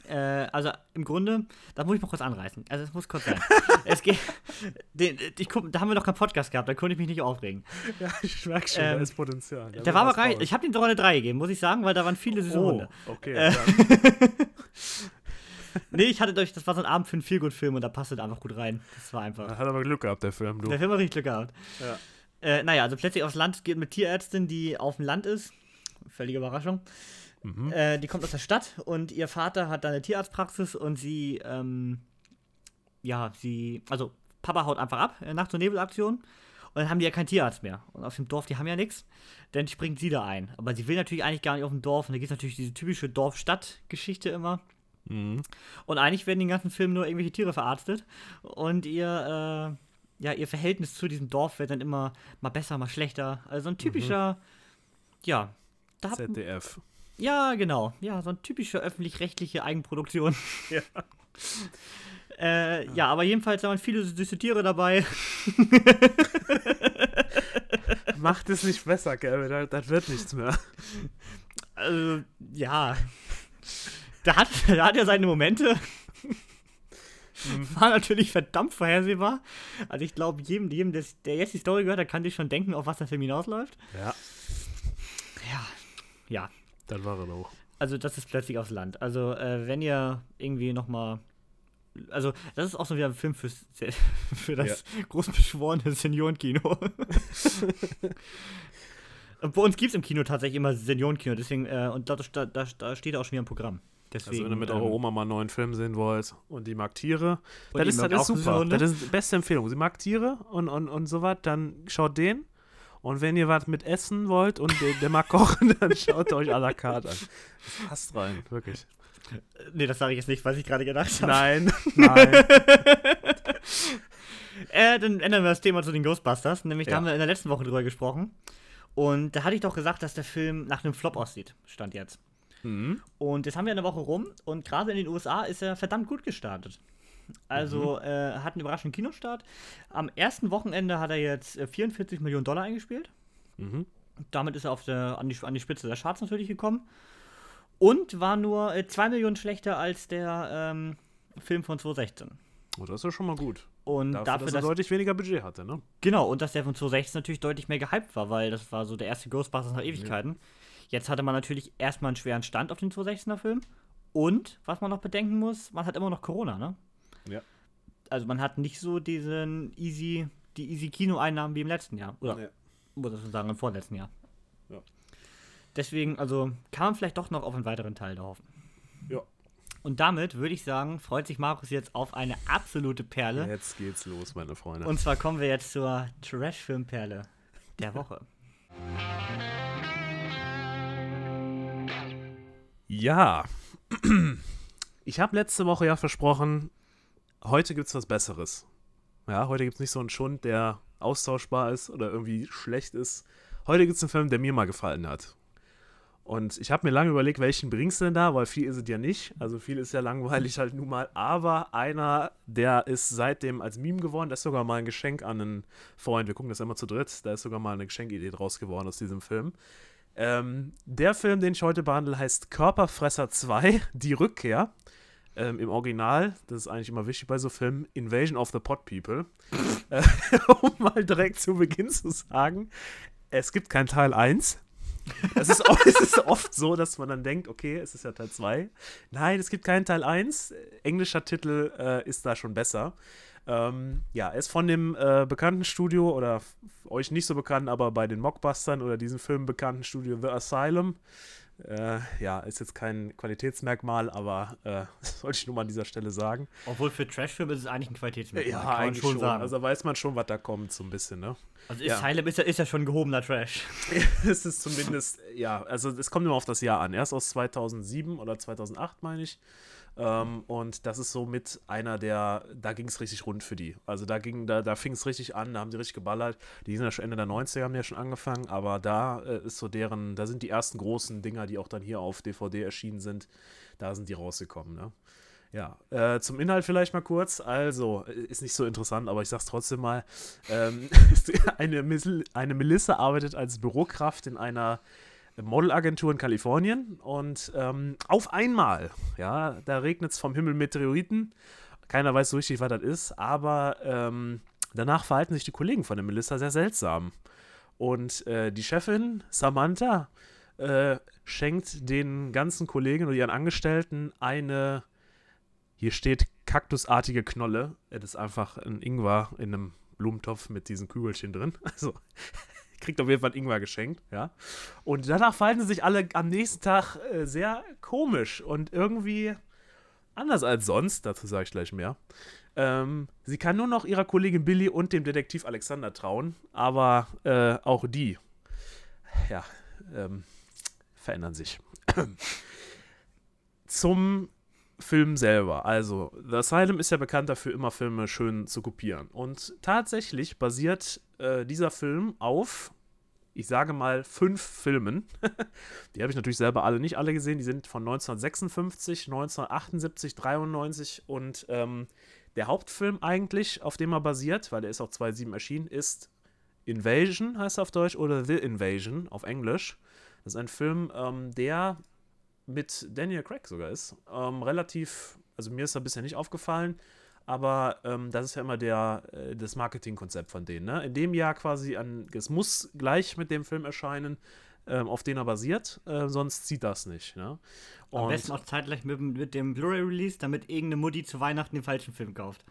S1: Äh, also im Grunde, da muss ich mal kurz anreißen. Also es muss kurz sein. es geht, den, ich guck, da haben wir noch keinen Podcast gehabt, da konnte ich mich nicht aufregen.
S2: Ja, ich merke schon,
S1: Ähm,
S2: da ist Potenzial. Da
S1: war aber ich habe ihm sogar eine 3 gegeben, muss ich sagen, weil da waren viele süße
S2: Oh,
S1: Hunde.
S2: okay.
S1: Äh, Nee, ich hatte durch, das war so ein Abend für einen Feelgood-Film und da passte einfach gut rein. Das war einfach.
S2: Hat aber Glück gehabt, der Film, du.
S1: Der Film hat richtig Glück gehabt.
S2: Ja.
S1: Äh, naja, also plötzlich aufs Land geht mit Tierärztin, die auf dem Land ist. Völlige Überraschung.
S2: Mhm.
S1: Äh, die kommt aus der Stadt und ihr Vater hat da eine Tierarztpraxis und sie, ähm, ja, sie, also Papa haut einfach ab, äh, Nacht- und Nebelaktion. Und dann haben die ja keinen Tierarzt mehr. Und auf dem Dorf, die haben ja nichts. Dann springt sie da ein. Aber sie will natürlich eigentlich gar nicht auf dem Dorf. Und da gibt es natürlich diese typische Dorf-Stadt-Geschichte immer.
S2: Mhm.
S1: Und eigentlich werden den ganzen Film nur irgendwelche Tiere verarztet. Und ihr, äh, ja, ihr Verhältnis zu diesem Dorf wird dann immer mal besser, mal schlechter. Also ein typischer, ja. Da hat,
S2: ZDF.
S1: Ja, genau. Ja, so eine typische öffentlich-rechtliche Eigenproduktion.
S2: Ja.
S1: Äh, ja, aber jedenfalls waren viele süße Tiere dabei.
S2: Macht es nicht besser, Kevin. Das, wird nichts mehr.
S1: Also, ja. Da hat, da hat er seine Momente. War natürlich verdammt vorhersehbar. Also ich glaube, jedem, jedem des, der jetzt die Story gehört hat, kann sich schon denken, auf was der Film hinausläuft.
S2: Ja,
S1: Ja. Ja.
S2: Das war er auch.
S1: Also das ist plötzlich aufs Land. Also äh, wenn ihr irgendwie noch mal also das ist auch so wieder ein Film fürs, für das großbeschworene Seniorenkino. Bei uns gibt es im Kino tatsächlich immer Seniorenkino, deswegen, äh, und da, da, da, steht auch schon wieder ein Programm. Deswegen,
S2: Also wenn ihr mit
S1: ähm,
S2: eurer Oma mal einen neuen Film sehen wollt und die mag Tiere, das ist, das ist super.
S1: Hunde.
S2: Das ist die beste Empfehlung. Sie mag Tiere und, und, und sowas, dann schaut den. Und wenn ihr was mit essen wollt und der, der mag kochen, dann schaut euch à la carte an. Das passt rein, wirklich.
S1: Nee, das sage ich jetzt nicht, was ich gerade gedacht habe.
S2: Nein, nein.
S1: Äh, dann ändern wir das Thema zu den Ghostbusters. Nämlich, da
S2: Ja.
S1: haben wir in der letzten Woche drüber gesprochen. Und da hatte ich doch gesagt, dass der Film nach einem Flop aussieht. Stand jetzt.
S2: Mhm.
S1: Und jetzt haben wir eine Woche rum und gerade in den USA ist er verdammt gut gestartet. Also
S2: Mhm.
S1: äh, hat einen überraschenden Kinostart. Am ersten Wochenende hat er jetzt äh, 44 Millionen Dollar eingespielt.
S2: Mhm.
S1: Damit ist er auf der, an, die, an die Spitze der Charts natürlich gekommen. Und war nur äh, 2 Millionen schlechter als der ähm, Film von 2016.
S2: Oh, das ist ja schon mal gut.
S1: Und
S2: Dafür,
S1: dafür,
S2: dass er
S1: dass,
S2: deutlich weniger Budget hatte, ne?
S1: Genau, und dass der von 2016 natürlich deutlich mehr gehypt war, weil das war so der erste Ghostbusters nach Ewigkeiten. Jetzt hatte man natürlich erstmal einen schweren Stand auf den 2016er Film. Und, was man noch bedenken muss, man hat immer noch Corona, ne?
S2: Ja.
S1: Also man hat nicht so diesen easy, die easy Kinoeinnahmen wie im letzten Jahr. Oder
S2: Ja.
S1: muss ich schon sagen, im vorletzten Jahr.
S2: Ja.
S1: Deswegen, also kann man vielleicht doch noch auf einen weiteren Teil da hoffen.
S2: Ja.
S1: Und damit würde ich sagen, freut sich Markus jetzt auf eine absolute Perle.
S2: Jetzt geht's los, meine Freunde.
S1: Und zwar kommen wir jetzt zur Trash-Film-Perle der Woche.
S2: Ja. Ich habe letzte Woche ja versprochen, heute gibt es was Besseres. Ja, heute gibt es nicht so einen Schund, der austauschbar ist oder irgendwie schlecht ist. Heute gibt es einen Film, der mir mal gefallen hat. Und ich habe mir lange überlegt, welchen bringst du denn da, weil viel ist es ja nicht. Also viel ist ja langweilig halt nun mal. Aber einer, der ist seitdem als Meme geworden, das ist sogar mal ein Geschenk an einen Freund. Wir gucken das immer zu dritt. Da ist sogar mal eine Geschenkidee draus geworden aus diesem Film. Ähm, der Film, den ich heute behandle, heißt Körperfresser 2, die Rückkehr. Ähm, Im Original, das ist eigentlich immer wichtig bei so Filmen, Invasion of the Pot People. äh, um mal direkt zu Beginn zu sagen, es gibt kein Teil 1. Es ist, oft, es ist oft so, dass man dann denkt, okay, es ist ja Teil 2. Nein, es gibt keinen Teil 1. Englischer Titel äh, ist da schon besser. Ähm, ja, er ist von dem äh, bekannten Studio oder euch nicht so bekannt, aber bei den Mockbustern oder diesem Film bekannten Studio The Asylum. Äh, ja, ist jetzt kein Qualitätsmerkmal, aber äh, das wollte ich nur mal an dieser Stelle sagen.
S1: Obwohl für Trashfilme ist es eigentlich ein Qualitätsmerkmal.
S2: Ja, kann eigentlich schon, schon. Sagen. Also weiß man schon, was da kommt, so ein bisschen, ne?
S1: Also ist ja. ist, ja, ist ja schon gehobener Trash.
S2: es ist zumindest, ja, also es kommt immer auf das Jahr an. Er ist aus 2007 oder 2008, meine ich. Ähm, und das ist so mit einer der, da ging es richtig rund für die. Also da ging, da, da fing es richtig an, da haben die richtig geballert. Die sind ja schon Ende der 90er, haben ja schon angefangen, aber da äh, ist so deren, da sind die ersten großen Dinger, die auch dann hier auf DVD erschienen sind, da sind die rausgekommen, ne? Ja, äh, zum Inhalt vielleicht mal kurz. Also, ist nicht so interessant, aber ich sag's trotzdem mal. Ähm, eine, eine Melissa arbeitet als Bürokraft in einer Modelagentur in Kalifornien und ähm, auf einmal, ja, da regnet es vom Himmel Meteoriten. Keiner weiß so richtig, was das ist, aber ähm, danach verhalten sich die Kollegen von der Melissa sehr seltsam. Und äh, die Chefin, Samantha, äh, schenkt den ganzen Kollegen oder ihren Angestellten eine, hier steht kaktusartige Knolle. Das ist einfach ein Ingwer in einem Blumentopf mit diesen Kügelchen drin. Also kriegt auf jeden Fall Ingwer geschenkt, ja. Und danach verhalten sie sich alle am nächsten Tag äh, sehr komisch und irgendwie anders als sonst, dazu sage ich gleich mehr. Ähm, sie kann nur noch ihrer Kollegin Billy und dem Detektiv Alexander trauen, aber äh, auch die, ja, ähm, verändern sich. Zum Film selber. Also, The Asylum ist ja bekannt dafür, immer Filme schön zu kopieren. Und tatsächlich basiert äh, dieser Film auf ich sage mal, fünf Filmen. die habe ich natürlich selber alle nicht alle gesehen. Die sind von 1956, 1978, 93 und ähm, der Hauptfilm eigentlich, auf dem er basiert, weil der ist auch 2007 erschienen, ist Invasion, heißt er auf Deutsch, oder The Invasion auf Englisch. Das ist ein Film, ähm, der mit Daniel Craig sogar ist. Ähm, relativ, also mir ist er bisher nicht aufgefallen, aber ähm, das ist ja immer der, äh, das Marketingkonzept von denen. Ne? In dem Jahr quasi an, es muss gleich mit dem Film erscheinen, ähm, auf den er basiert, äh, sonst zieht das nicht. Ne?
S1: Am besten auch zeitgleich mit, mit dem Blu-ray-Release, damit irgendeine Mutti zu Weihnachten den falschen Film kauft.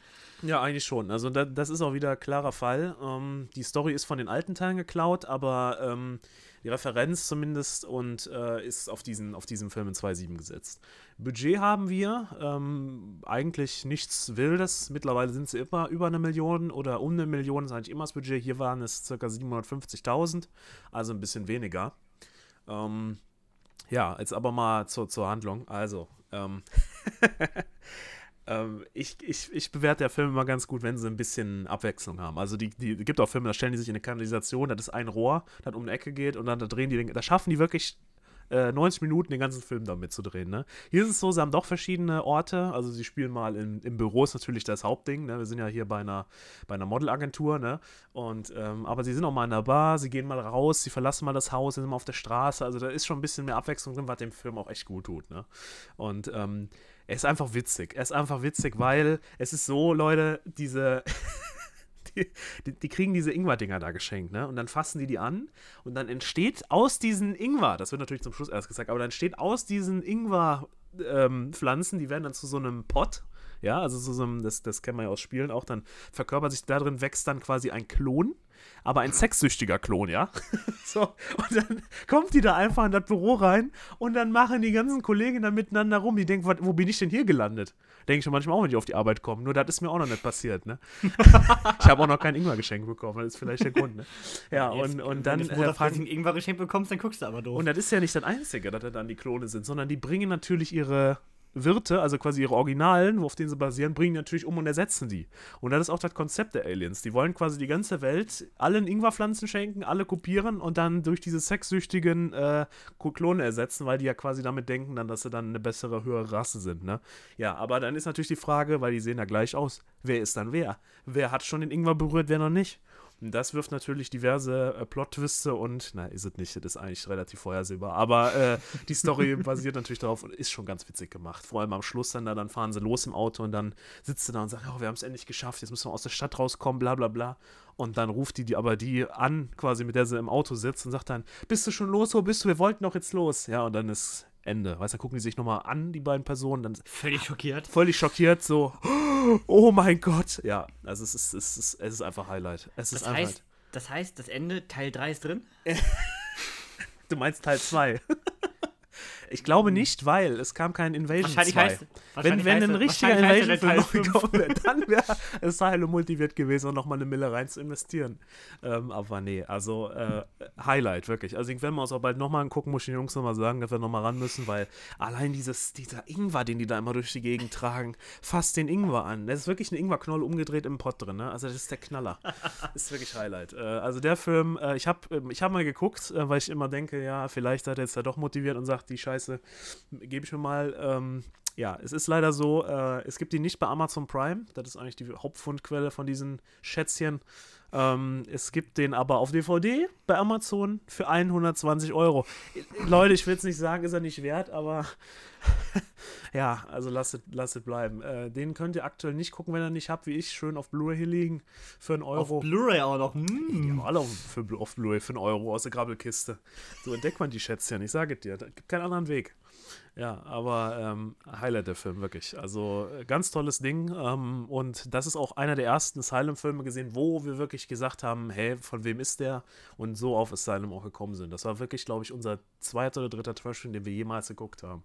S2: Ja, eigentlich schon. Also da, das ist auch wieder klarer Fall. Ähm, die Story ist von den alten Teilen geklaut, aber ähm, die Referenz zumindest und äh, ist auf diesen, auf diesen Film in 2.7 gesetzt. Budget haben wir, ähm, eigentlich nichts Wildes. Mittlerweile sind sie immer über eine Million oder um eine Million, ist eigentlich immer das Budget. Hier waren es ca. 750.000, also ein bisschen weniger. Ähm, ja, jetzt aber mal zur, zur Handlung. Also, ähm, ähm, ich, ich, ich bewerte ja Filme immer ganz gut, wenn sie ein bisschen Abwechslung haben. Also die, die gibt auch Filme, da stellen die sich in eine Kanalisation, das ist ein Rohr, das um eine Ecke geht und dann da drehen die den, da schaffen die wirklich äh, 90 Minuten den ganzen Film damit zu drehen. Ne? Hier ist es so, sie haben doch verschiedene Orte. Also sie spielen mal in, im Büro, ist natürlich das Hauptding. Ne? Wir sind ja hier bei einer, bei einer Modelagentur. Ne? Und, ähm, aber sie sind auch mal in der Bar, sie gehen mal raus, sie verlassen mal das Haus, sind mal auf der Straße. Also da ist schon ein bisschen mehr Abwechslung drin, was dem Film auch echt gut tut. Ne? Und ähm, er ist einfach witzig. Er ist einfach witzig, weil es ist so, Leute, diese. die, die, kriegen diese Ingwer-Dinger da geschenkt, ne? Und dann fassen die die an und dann entsteht aus diesen Ingwer, das wird natürlich zum Schluss erst gesagt, aber dann entsteht aus diesen Ingwer-Pflanzen, ähm, die werden dann zu so einem Pot, ja, also so einem, das, das kennen wir ja aus Spielen auch, dann verkörpert sich da drin, wächst dann quasi ein Klon aber ein sexsüchtiger Klon, ja? so, und dann kommt die da einfach in das Büro rein und dann machen die ganzen Kollegen da miteinander rum. Die denken, wo bin ich denn hier gelandet? Denke ich schon manchmal auch, wenn die auf die Arbeit kommen. Nur das ist mir auch noch nicht passiert, ne? ich habe auch noch kein Ingwer geschenkt bekommen, das ist vielleicht der Grund, ne? Ja, Jetzt, und, und dann.
S1: Wenn du äh, fragen, Ingwer geschenkt bekommst, dann guckst du aber doof.
S2: Und das ist ja nicht das Einzige, dass das dann die Klone sind, sondern die bringen natürlich ihre Wirte, also quasi ihre Originalen, auf denen sie basieren, bringen natürlich um und ersetzen die. Und das ist auch das Konzept der Aliens. Die wollen quasi die ganze Welt allen Ingwerpflanzen schenken, alle kopieren und dann durch diese sexsüchtigen äh, Klone ersetzen, weil die ja quasi damit denken, dann, dass sie dann eine bessere, höhere Rasse sind. Ne? Ja, aber dann ist natürlich die Frage, weil die sehen ja gleich aus, wer ist dann wer? Wer hat schon den Ingwer berührt, wer noch nicht? Das wirft natürlich diverse äh, Plot-Twiste und, na, ist es nicht, das ist eigentlich relativ vorhersehbar. Aber äh, die Story basiert natürlich darauf und ist schon ganz witzig gemacht. Vor allem am Schluss dann, da, dann fahren sie los im Auto und dann sitzt sie da und sagt, oh, wir haben es endlich geschafft, jetzt müssen wir aus der Stadt rauskommen, bla bla bla. Und dann ruft die, die aber die an, quasi mit der sie im Auto sitzt und sagt dann, bist du schon los, wo bist du? Wir wollten doch jetzt los. Ja, und dann ist Ende. Weißt du, gucken die sich nochmal an, die beiden Personen. Dann
S1: völlig schockiert.
S2: Völlig schockiert, so, oh mein Gott. Ja, also es ist, es ist, es ist einfach Highlight. Es
S1: das
S2: ist
S1: heißt, Das heißt, das Ende, Teil 3 ist drin?
S2: du meinst Teil 2. Ich glaube nicht, weil es kam kein Invasion
S1: wahrscheinlich 2. Heißt,
S2: wenn wenn ein richtiger Invasion-Film gekommen wäre, dann wäre es Asylum motiviert gewesen, um nochmal eine Mille rein zu investieren. Ähm, aber nee, also äh, Highlight, wirklich. Also wenn wir uns auch bald nochmal angucken, muss ich den Jungs nochmal sagen, dass wir nochmal ran müssen, weil allein dieses, dieser Ingwer, den die da immer durch die Gegend tragen, fasst den Ingwer an. Das ist wirklich ein Ingwerknoll umgedreht im Pott drin, ne? Also das ist der Knaller. ist wirklich Highlight. Äh, also der Film, äh, ich habe ähm, ich hab mal geguckt, äh, weil ich immer denke, ja, vielleicht hat er jetzt ja doch motiviert und sagt, die Scheiße gebe ich mir mal. Ähm, ja, es ist leider so, äh, es gibt die nicht bei Amazon Prime. Das ist eigentlich die Hauptfundquelle von diesen Schätzchen. Ähm, es gibt den aber auf DVD bei Amazon für 120 Euro. Leute, ich will es nicht sagen, ist er nicht wert, aber ja, also lasst es bleiben. Äh, den könnt ihr aktuell nicht gucken, wenn ihr nicht habt, wie ich, schön auf Blu-ray hier liegen. Für einen Euro.
S1: Auf Blu-ray auch noch. Mm.
S2: Die haben alle auf, für, auf Blu-ray für einen Euro aus der Grabbelkiste. So entdeckt man die Schätzchen, ich sage dir. Da gibt keinen anderen Weg. Ja, aber ähm, Highlight der Film, wirklich. Also ganz tolles Ding. Ähm, und das ist auch einer der ersten Asylum-Filme gesehen, wo wir wirklich gesagt haben, hey, von wem ist der? Und so auf Asylum auch gekommen sind. Das war wirklich, glaube ich, unser zweiter oder dritter trash den wir jemals geguckt haben.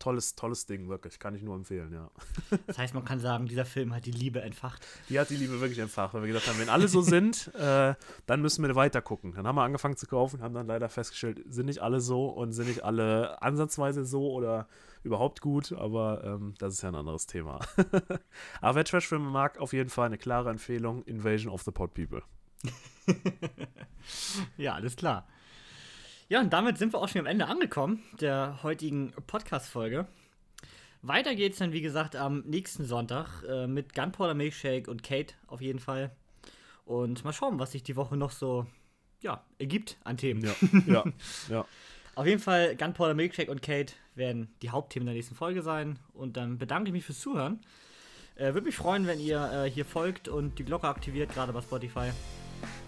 S2: Tolles, tolles Ding, wirklich. Kann ich nur empfehlen, ja.
S1: Das heißt, man kann sagen, dieser Film hat die Liebe entfacht.
S2: Die hat die Liebe wirklich entfacht, weil wir gesagt haben, wenn alle so sind, äh, dann müssen wir weiter gucken. Dann haben wir angefangen zu kaufen, haben dann leider festgestellt, sind nicht alle so und sind nicht alle ansatzweise so oder oder überhaupt gut, aber ähm, das ist ja ein anderes Thema. aber wer Trash-Filme mag, auf jeden Fall eine klare Empfehlung: Invasion of the Pod People.
S1: ja, alles klar. Ja, und damit sind wir auch schon am Ende angekommen der heutigen Podcast-Folge. Weiter geht's dann, wie gesagt, am nächsten Sonntag äh, mit Gunpowder Milkshake und Kate auf jeden Fall. Und mal schauen, was sich die Woche noch so ja, ergibt an Themen.
S2: Ja, ja, ja.
S1: Auf jeden Fall, Gunpowder Milkshake und Kate werden die Hauptthemen der nächsten Folge sein. Und dann bedanke ich mich fürs Zuhören. Äh, Würde mich freuen, wenn ihr äh, hier folgt und die Glocke aktiviert, gerade bei Spotify.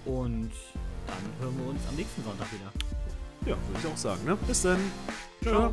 S1: Und dann hören wir uns am nächsten Sonntag wieder.
S2: Ja, würde ich auch sagen. Ne? Bis dann. Ciao. Ciao.